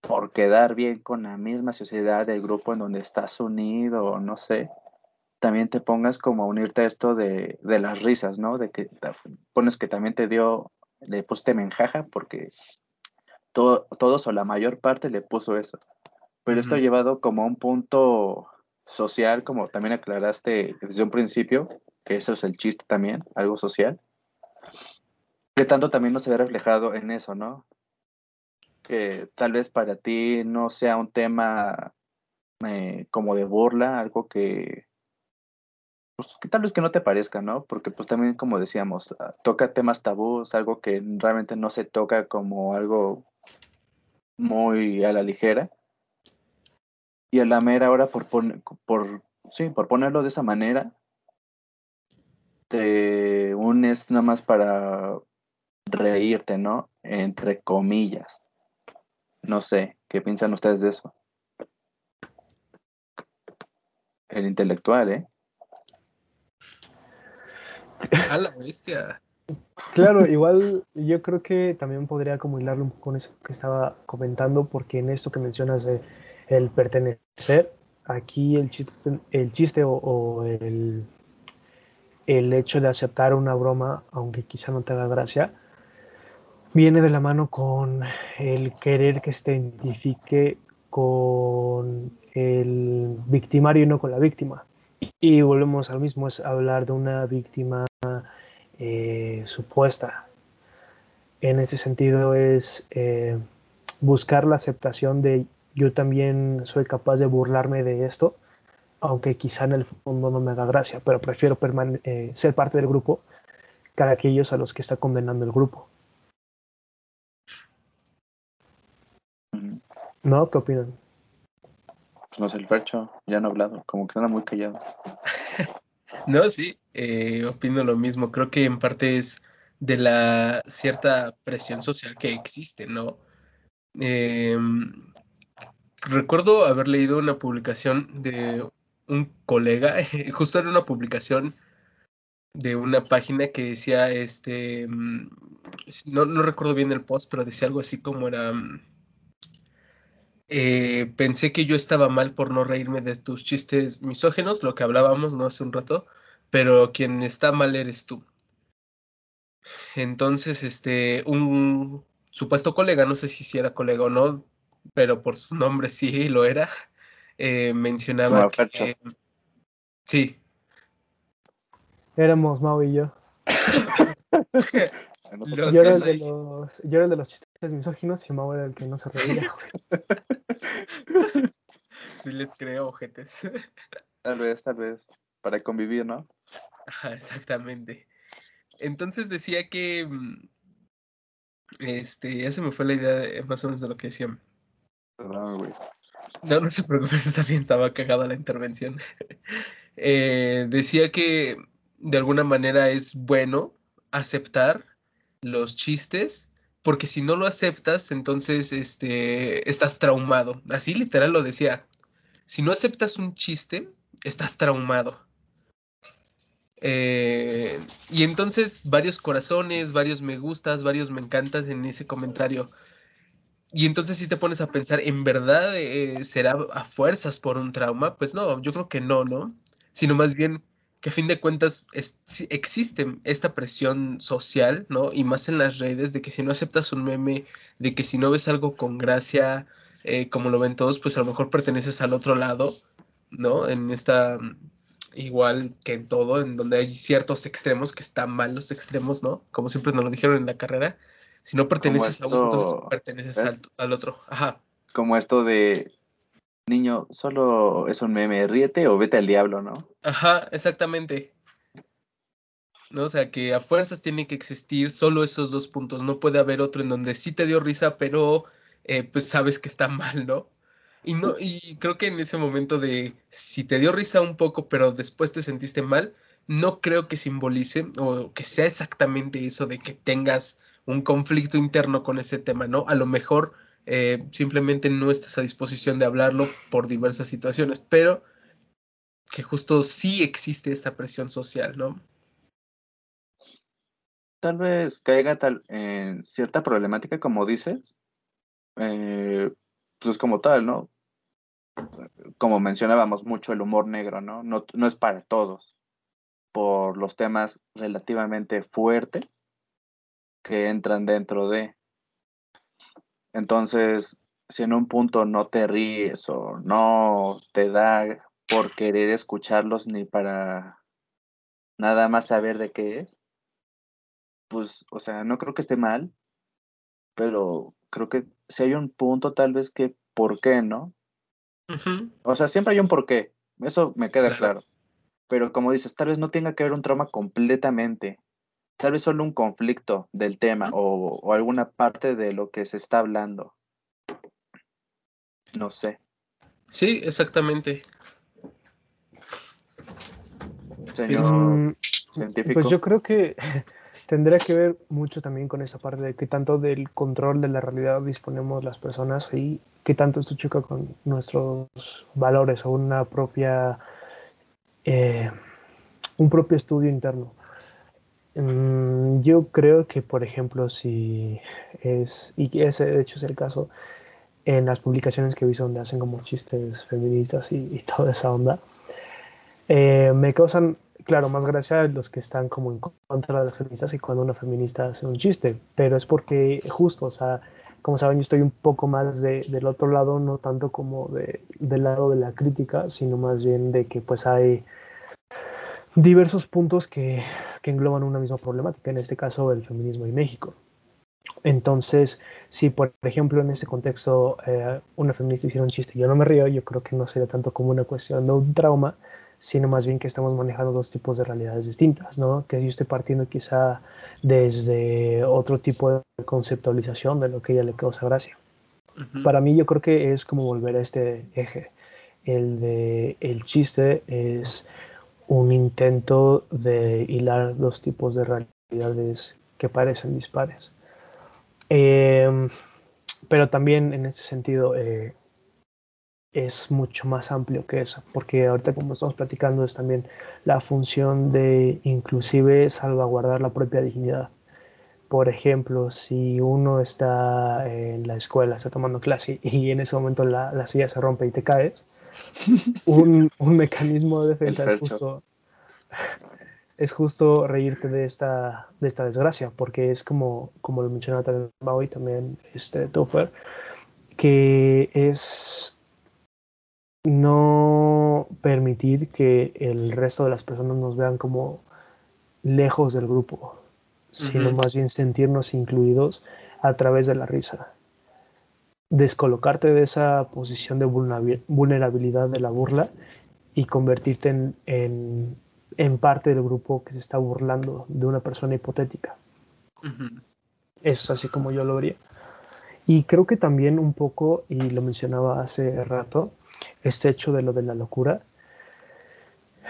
por quedar bien con la misma sociedad del grupo en donde estás unido, no sé, también te pongas como a unirte a esto de, de las risas, ¿no? De que pones que también te dio le puse menjaja porque todo, todos o la mayor parte le puso eso. Pero esto ha llevado como a un punto social, como también aclaraste desde un principio, que eso es el chiste también, algo social. Que tanto también no se ve reflejado en eso, ¿no? Que tal vez para ti no sea un tema eh, como de burla, algo que, pues, que tal vez que no te parezca, ¿no? Porque pues también, como decíamos, ah, toca temas tabús, algo que realmente no se toca como algo muy a la ligera. Y a la mera hora, por, por, sí, por ponerlo de esa manera, te unes nada más para reírte, ¿no? Entre comillas. No sé, ¿qué piensan ustedes de eso? El intelectual, ¿eh? A la bestia. Claro, igual yo creo que también podría como hilarlo un poco con eso que estaba comentando, porque en esto que mencionas de el pertenecer, aquí el chiste, el chiste o, el, el hecho de aceptar una broma, aunque quizá no te haga gracia, viene de la mano con el querer que se identifique con el victimario y no con la víctima. Y volvemos al mismo, es hablar de una víctima eh, supuesta. En ese sentido es eh, buscar la aceptación de yo también soy capaz de burlarme de esto, aunque quizá en el fondo no me haga gracia, pero prefiero eh, ser parte del grupo que aquellos a los que está condenando el grupo. ¿No? ¿Qué opinan? Pues no sé, el percho ya no ha hablado, como que anda muy callado. no, sí, eh, opino lo mismo. Creo que en parte es de la cierta presión social que existe, ¿no? Em, recuerdo haber leído una publicación de un colega, justo era una publicación de una página que decía, este, mm, no, no recuerdo bien el post, pero decía algo así como era, mm, eh, pensé que yo estaba mal por no reírme de tus chistes misógenos, lo que hablábamos no hace un rato, pero quien está mal eres tú. Entonces, este, un supuesto colega, no sé si, si era colega o no, pero por su nombre sí lo era, eh, mencionaba que... sí. Éramos Mau y yo. yo, era el de los, yo era el de los chistes misóginos y Mau era el que no se reía. sí les creo, ojetes. Tal vez, tal vez, para convivir, ¿no? Ajá, exactamente. Entonces decía que, mm, este, ya se me fue la idea más o menos de lo que decían. Perdón, güey. No, no se preocupe, bien, estaba cagada la intervención. Eh, decía que de alguna manera es bueno aceptar los chistes, porque si no lo aceptas, entonces este, estás traumado. Así literal lo decía. Si no aceptas un chiste, estás traumado. Eh, y entonces varios corazones, varios me gustas, varios me encantas en ese comentario. Y entonces si te pones a pensar, ¿en verdad eh, será a fuerzas por un trauma? Pues no, yo creo que no, ¿no? Sino más bien que a fin de cuentas existe esta presión social, ¿no? Y más en las redes, de que si no aceptas un meme, de que si no ves algo con gracia, eh, como lo ven todos, pues a lo mejor perteneces al otro lado, ¿no? En esta, igual que en todo, en donde hay ciertos extremos que están mal los extremos, ¿no? Como siempre nos lo dijeron en la carrera, si no perteneces a uno, entonces perteneces al, al, otro. Ajá. Como esto de niño, solo es un meme, ríete o vete al diablo, ¿no? Ajá, exactamente. ¿no? O sea, que a fuerzas tiene que existir solo esos dos puntos. No puede haber otro en donde sí te dio risa, pero eh, pues sabes que está mal, ¿no? Y no, y creo que en ese momento de si te dio risa un poco, pero después te sentiste mal, no creo que simbolice o que sea exactamente eso de que tengas un conflicto interno con ese tema, ¿no? A lo mejor eh, simplemente no estás a disposición de hablarlo por diversas situaciones, pero que justo sí existe esta presión social, ¿no? Tal vez caiga tal en cierta problemática, como dices, eh, pues como tal, ¿no? Como mencionábamos mucho el humor negro, ¿no? No, no es para todos, por los temas relativamente fuertes que entran dentro de. Entonces, si en un punto no te ríes o no te da por querer escucharlos ni para nada más saber de qué es, pues, o sea, no creo que esté mal, pero creo que si hay un punto tal vez que, ¿por qué no? O sea, siempre hay un por qué, eso me queda claro. Pero como dices, tal vez no tenga que haber un trauma completamente, tal vez solo un conflicto del tema o, alguna parte de lo que se está hablando. No sé. Sí, exactamente. Señor mm, científico. Pues yo creo que tendría que ver mucho también con esa parte de qué tanto del control de la realidad disponemos las personas y qué tanto esto choca con nuestros valores o una propia eh, un propio estudio interno. Mm, yo creo que, por ejemplo, si es, y ese de hecho es el caso, en las publicaciones que visto donde hacen como chistes feministas y, toda esa onda, eh, me causan, claro, más gracia los que están como en contra de las feministas y cuando una feminista hace un chiste, pero es porque justo, o sea, como saben, yo estoy un poco más de, del otro lado, no tanto como de, del lado de la crítica, sino más bien de que pues hay diversos puntos que, que, engloban una misma problemática, en este caso el feminismo y México. Entonces, si por ejemplo en este contexto eh, una feminista hiciera un chiste y yo no me río, yo creo que no sería tanto como una cuestión de un trauma, sino más bien que estamos manejando dos tipos de realidades distintas, ¿no? Que yo estoy partiendo quizá desde otro tipo de conceptualización de lo que a ella le causa gracia. Para mí yo creo que es como volver a este eje. El de el chiste es un intento de hilar dos tipos de realidades que parecen dispares. Em, pero también en ese sentido eh, es mucho más amplio que eso, porque ahorita como estamos platicando es también la función de inclusive salvaguardar la propia dignidad. Por ejemplo, si uno está en la escuela, está tomando clase y en ese momento la, la silla se rompe y te caes, un, un mecanismo de defensa es justo, es justo reírte de esta, de esta desgracia, porque es como, como lo mencionaba también Maui, también este Topher, que es no permitir que el resto de las personas nos vean como lejos del grupo, sino más bien sentirnos incluidos a través de la risa. Descolocarte de esa posición de vulnerabilidad de la burla y convertirte en, en, parte del grupo que se está burlando de una persona hipotética. Eso es así como yo lo vería. Y creo que también un poco, y lo mencionaba hace rato, este hecho de lo de la locura,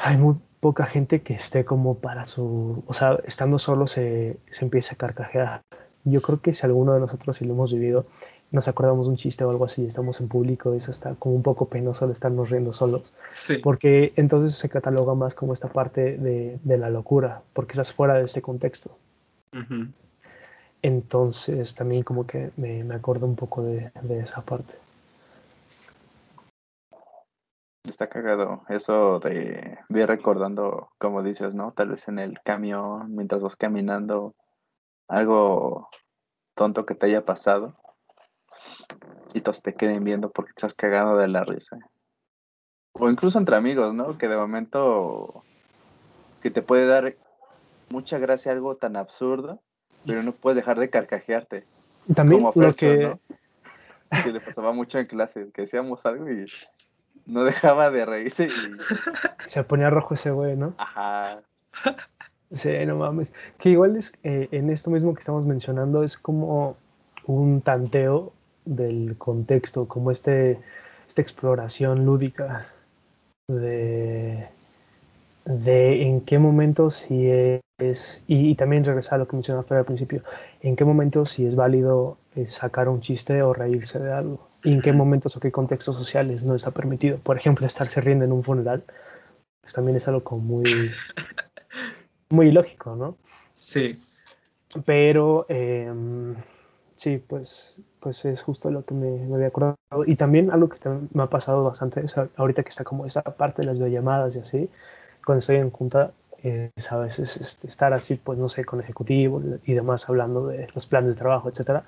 hay muy poca gente que esté como para su, o sea, estando solo se, se empieza a carcajear. Yo creo que si alguno de nosotros, si lo hemos vivido, nos acordamos de un chiste o algo así, estamos en público, eso está como un poco penoso de estarnos riendo solos. Sí. Porque entonces se cataloga más como esta parte de, de la locura, porque estás fuera de este contexto. Entonces también como que me, me acuerdo un poco de, de esa parte. Está cagado eso de, de recordando, como dices, ¿no? Tal vez en el camión, mientras vas caminando, algo tonto que te haya pasado y todos te queden viendo porque estás cagado de la risa. O incluso entre amigos, ¿no? Que de momento que te puede dar mucha gracia algo tan absurdo, pero no puedes dejar de carcajearte. También lo que... que le pasaba mucho en clase, que decíamos algo y no dejaba de reírse Se ponía rojo ese güey, ¿no? Ajá. Sí, no mames. Que igual es, eh, en esto mismo que estamos mencionando, es como un tanteo del contexto, como este, esta exploración lúdica de, de en qué momento si es, y, también regresar a lo que mencionaste al principio, en qué momento si es válido eh, sacar un chiste o reírse de algo y en qué momentos o qué contextos sociales no está permitido. Por ejemplo, estarse riendo en un funeral, pues también es algo como muy, muy ilógico, ¿no? Sí. Pero em, sí, pues, pues es justo lo que me, había acordado. Y también algo que me ha pasado bastante es ahorita que está como esa parte de las videollamadas y así, cuando estoy en junta, es a veces este, estar así, pues no sé, con ejecutivos y demás, hablando de los planes de trabajo, etcétera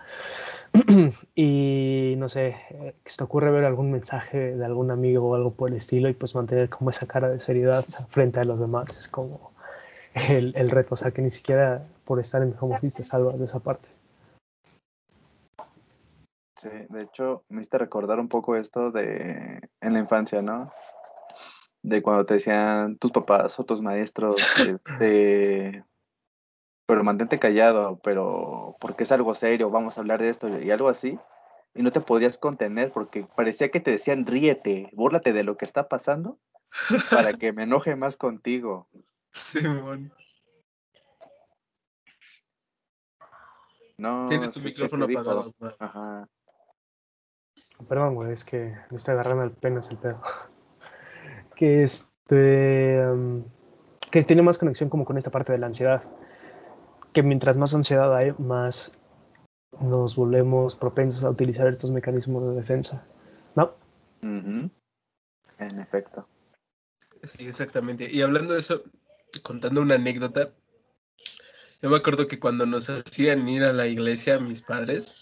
y no sé, eh, que se te ocurre ver algún mensaje de algún amigo o algo por el estilo y pues mantener como esa cara de seriedad frente a los demás es como el, el reto, o sea que ni siquiera por estar en home office te salvas de esa parte. Sí, de hecho me hiciste recordar un poco esto de en la infancia, ¿no? De cuando te decían tus papás o tus maestros, este, pero mantente callado, pero porque es algo serio, vamos a hablar de esto y algo así, y no te podías contener porque parecía que te decían ríete, búrlate de lo que está pasando para que me enoje más contigo. Simón. no, Tienes tu micrófono apagado. Ajá. Perdón, güey, es que me está agarrando el penas el pedo. que este. Um, que tiene más conexión como con esta parte de la ansiedad que mientras más ansiedad hay, más nos volvemos propensos a utilizar estos mecanismos de defensa. ¿No? En efecto. Sí, exactamente. Y hablando de eso, contando una anécdota, yo me acuerdo que cuando nos hacían ir a la iglesia mis padres,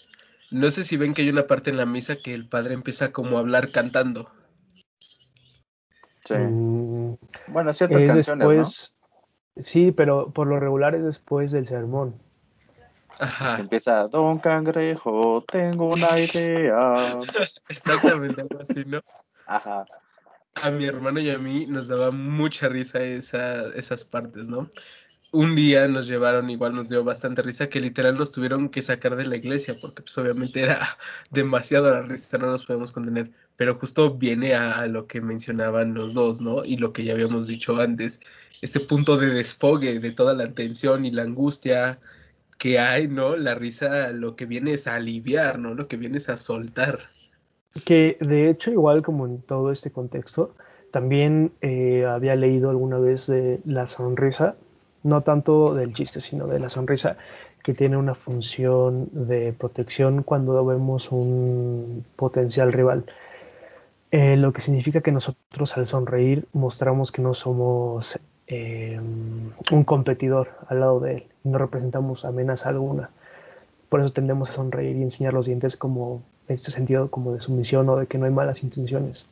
no sé si ven que hay una parte en la misa que el padre empieza como a hablar cantando. Sí. Mm, bueno, ciertas canciones, Sí, pero por lo regular es después del sermón. Ajá. Empieza, Don Cangrejo, tengo una idea. Exactamente, algo así, ¿no? Ajá. A mi hermano y a mí nos daba mucha risa esa, esas partes, ¿no? Un día nos llevaron, igual nos dio bastante risa, que literal nos tuvieron que sacar de la iglesia, porque pues obviamente era demasiado la risa, no nos podemos contener. Pero justo viene a, lo que mencionaban los dos, ¿no? Y lo que ya habíamos dicho antes, este punto de desfogue de toda la tensión y la angustia que hay, ¿no? La risa lo que viene es a aliviar, ¿no? Lo que viene es a soltar. Que de hecho, igual como en todo este contexto, también eh, había leído alguna vez de la sonrisa, no tanto del chiste, sino de la sonrisa, que tiene una función de protección cuando vemos un potencial rival. Eh, lo que significa que nosotros al sonreír mostramos que no somos eh, un competidor al lado de él. No representamos amenaza alguna. Por eso tendemos a sonreír y enseñar los dientes como en este sentido como de sumisión o de que no hay malas intenciones.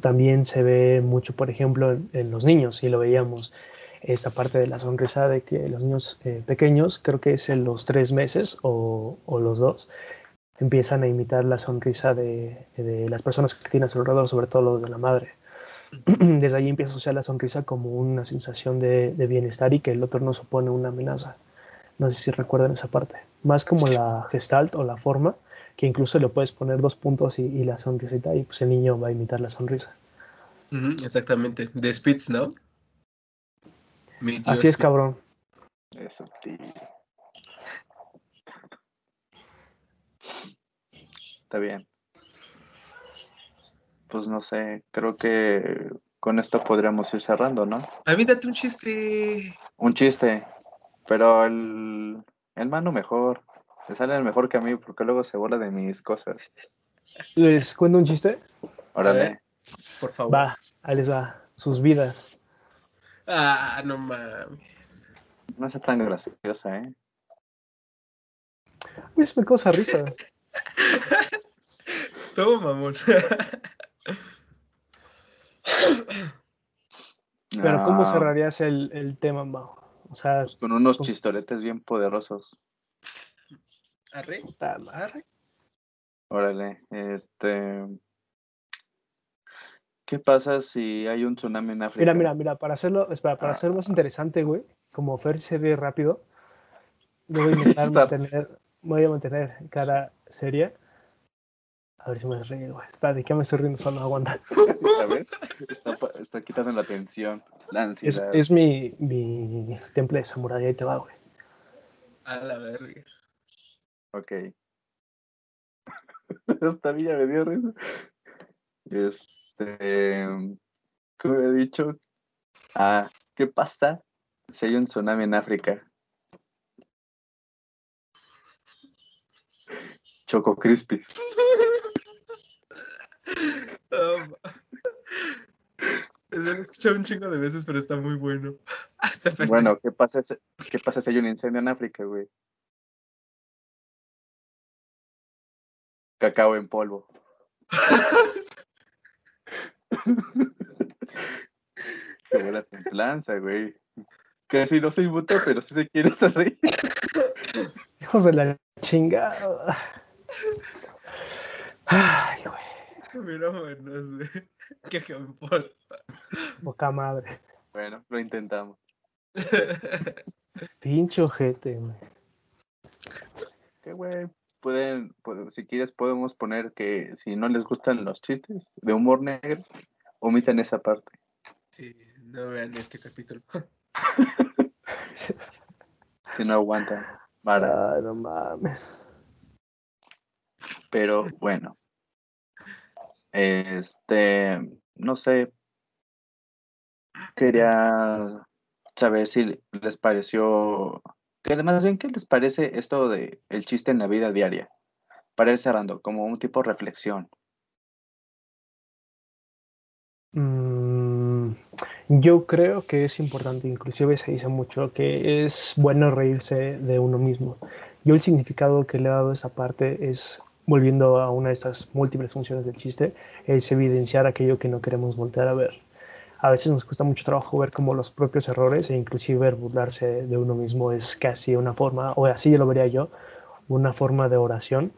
También se ve mucho, por ejemplo, en, en los niños, y lo veíamos, esta parte de la sonrisa de que los niños eh, pequeños, creo que es en los tres meses o, o los dos, empiezan a imitar la sonrisa de, de, las personas que tienen a su alrededor, sobre todo los de la madre. Desde allí empieza a asociar la sonrisa como una sensación de, de, bienestar y que el otro no supone una amenaza. No sé si recuerdan esa parte. Más como la gestalt o la forma, que incluso le puedes poner dos puntos y, y la sonrisita y pues el niño va a imitar la sonrisa. Exactamente. De Spitz, ¿no? Así es, cabrón. Eso, tío. Está bien. Pues no sé, creo que con esto podríamos ir cerrando, ¿no? A mí date un chiste. Un chiste, pero el, el mano mejor. Se sale el mejor que a mí porque luego se burla de mis cosas. ¿Les cuento un chiste? Órale. Por favor. Va, ahí les va. Sus vidas. Ah, no mames. No es tan graciosa, ¿eh? A mí me causa risa. Estuvo mamón. Pero no. ¿cómo cerrarías el, el tema, Mao? O sea, pues con unos chistoretes bien poderosos. Arre. Arre. Órale, este. ¿Qué pasa si hay un tsunami en África? Mira, mira, mira, para hacerlo, espera, para ah. hacerlo más interesante, güey, como Fer se ve rápido, yo voy a intentar mantener, voy a mantener cara seria. A ver si me río, güey. Espera, ¿de qué me estoy riendo solo? Aguanta. ¿Sabes? Está, está quitando la tensión, la ansiedad. Es, es mi, mi temple de samurái, ahí te va, güey. A la verga. Ok. Esta villa me dio risa. Este. ¿Cómo he dicho? Ah, ¿qué pasa si hay un tsunami en África? Choco Crispy. Um, lo he escuchado un chingo de veces, pero está muy bueno. bueno, ¿qué pasa, si, ¿qué pasa si hay un incendio en África, güey? Cacao en polvo. Qué buena templanza, güey. Casi no se inmutó, pero sí se quiere estar reír. Hijos de la chingada. Ay, güey. Mira, buenos, güey. Cacao en polvo. Boca madre. Bueno, lo intentamos. Pincho ojete, güey. Qué güey pueden, si quieres, podemos poner que si no les gustan los chistes de humor negro, omiten esa parte. Sí, no vean este capítulo. si no aguantan. Para. Ay, no mames. Pero bueno. Este, no sé. Quería saber si les pareció que además bien, ¿qué les parece esto de el chiste en la vida diaria? Para ir cerrando, como un tipo de reflexión. Mm, yo creo que es importante, inclusive se dice mucho, que es bueno reírse de uno mismo. Yo el significado que le he dado a esa parte es, volviendo a una de estas múltiples funciones del chiste, es evidenciar aquello que no queremos voltear a ver a veces nos cuesta mucho trabajo ver como los propios errores e inclusive burlarse de uno mismo es casi una forma, o así lo vería yo, una forma de oración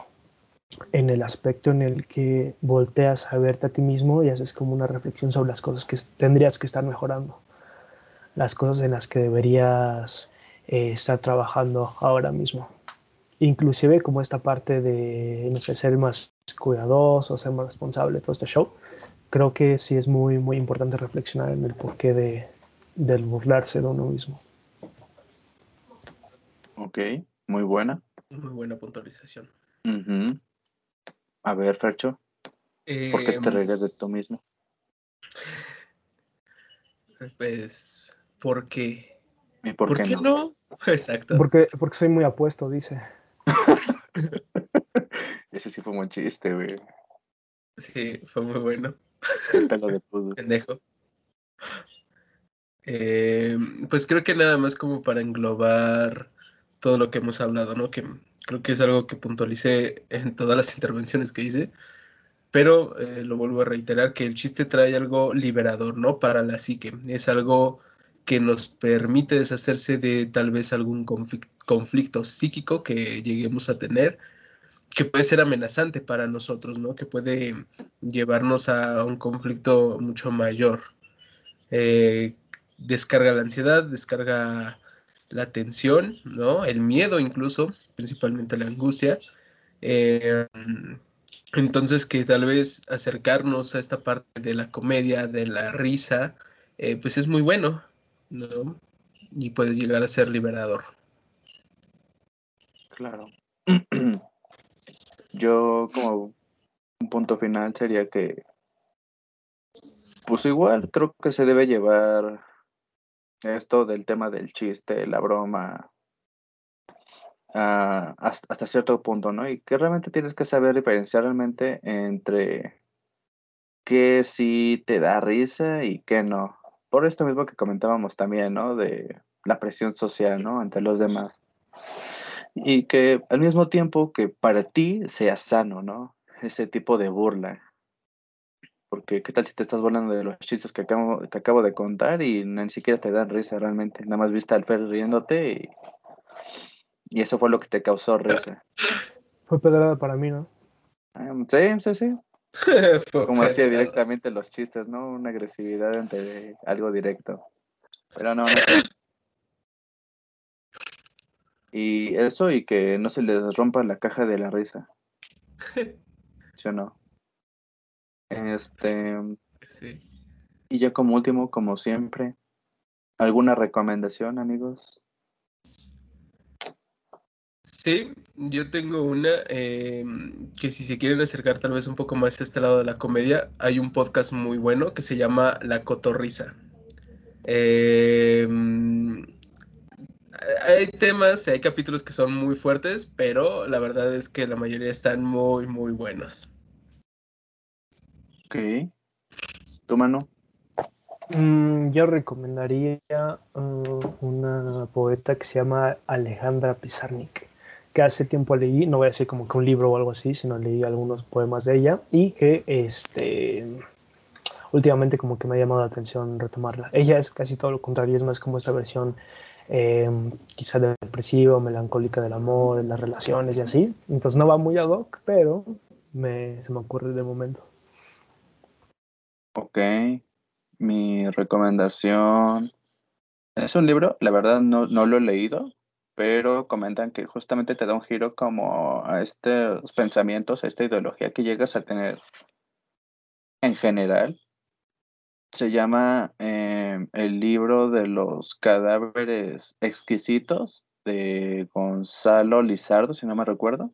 en el aspecto en el que volteas a verte a ti mismo y haces como una reflexión sobre las cosas que tendrías que estar mejorando, las cosas en las que deberías eh, estar trabajando ahora mismo. Inclusive como esta parte de, no sé, ser más cuidadoso, ser más responsable, todo este show, creo que sí es muy, muy importante reflexionar en el porqué de, del burlarse de uno mismo. Ok, muy buena. Muy buena puntualización. Uh -huh. A ver, Fercho, eh, ¿por qué te regas de tú mismo? Pues, porque... ¿Y por, ¿Por qué, qué no? no? Exacto. Porque, porque soy muy apuesto, dice. Ese sí fue un buen chiste, güey. Sí, fue muy bueno. Pelo de pudo. Pendejo. Eh, pues creo que nada más como para englobar todo lo que hemos hablado, ¿no? Que creo que es algo que puntualicé en todas las intervenciones que hice, pero eh, lo vuelvo a reiterar que el chiste trae algo liberador, ¿no? Para la psique. Es algo que nos permite deshacerse de tal vez algún conflicto psíquico que lleguemos a tener, que puede ser amenazante para nosotros, ¿no? Que puede llevarnos a un conflicto mucho mayor. Eh, descarga la ansiedad, descarga la tensión, ¿no? El miedo incluso, principalmente la angustia. Eh, entonces que tal vez acercarnos a esta parte de la comedia, de la risa, eh, pues es muy bueno, ¿no? Y puede llegar a ser liberador. Claro. Yo como un punto final sería que, pues igual creo que se debe llevar esto del tema del chiste, la broma, ah, hasta, cierto punto, ¿no? Y que realmente tienes que saber diferenciar realmente entre qué sí te da risa y qué no. Por esto mismo que comentábamos también, ¿no? De la presión social, ¿no? Entre los demás. Y que al mismo tiempo que para ti sea sano, ¿no? Ese tipo de burla porque qué tal si te estás burlando de los chistes que acabo, que acabo de contar y ni siquiera te dan risa realmente. Nada más viste al Fer riéndote y, y eso fue lo que te causó risa. Fue pedrada para mí, ¿no? Ah, sí, sí, sí. Como decía directamente los chistes, ¿no? Una agresividad entre algo directo. Pero no, no. Y eso y que no se les rompa la caja de la risa. ¿Sí o no? Este. Y ya como último, como siempre, ¿alguna recomendación, amigos? Sí, yo tengo una em, que si se quieren acercar tal vez un poco más a este lado de la comedia, hay un podcast muy bueno que se llama La Cotorrisa. Em, hay temas, hay capítulos que son muy fuertes, pero la verdad es que la mayoría están muy, muy buenos. Ok. ¿Tu mano? Mm, yo recomendaría uh, una poeta que se llama Alejandra Pizarnik, que hace tiempo leí, no voy a decir como que un libro o algo así, sino leí algunos poemas de ella y que este últimamente como que me ha llamado la atención retomarla. Ella es casi todo lo contrario, es más como esta versión eh, quizá depresiva, melancólica del amor, de las relaciones y así. Entonces no va muy ad hoc, pero me, se me ocurre de momento. Ok, mi recomendación es un libro, la verdad no, no lo he leído, pero comentan que justamente te da un giro como a estos pensamientos, a esta ideología que llegas a tener en general. Se llama em, el libro de los cadáveres exquisitos de Gonzalo Lizardo, si no me recuerdo.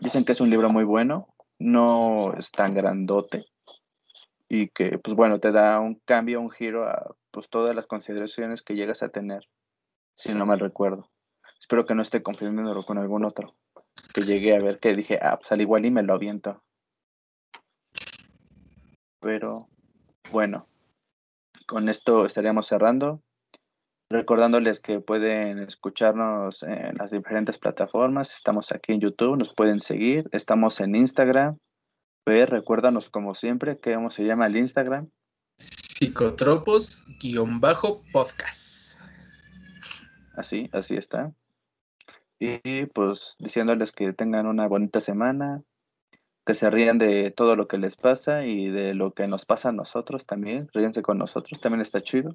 Dicen que es un libro muy bueno, no es tan grandote, y que, pues bueno, te da un cambio, un giro a pues todas las consideraciones que llegas a tener, si no mal recuerdo. Espero que no esté confundiéndolo con algún otro que llegué a ver que dije, ah, pues al igual y me lo aviento. Pero bueno, con esto estaríamos cerrando. Recordándoles que pueden escucharnos en las diferentes plataformas. Estamos aquí en YouTube, nos pueden seguir. Estamos en Instagram, recuérdanos como siempre, que se llama el Instagram. Psicotropos-podcast. Así, así está. Y pues diciéndoles que tengan una bonita semana, que se rían de todo lo que les pasa y de lo que nos pasa a nosotros también. Ríense con nosotros, también está chido.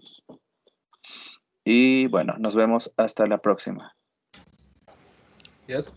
Y bueno, nos vemos hasta la próxima. Yes.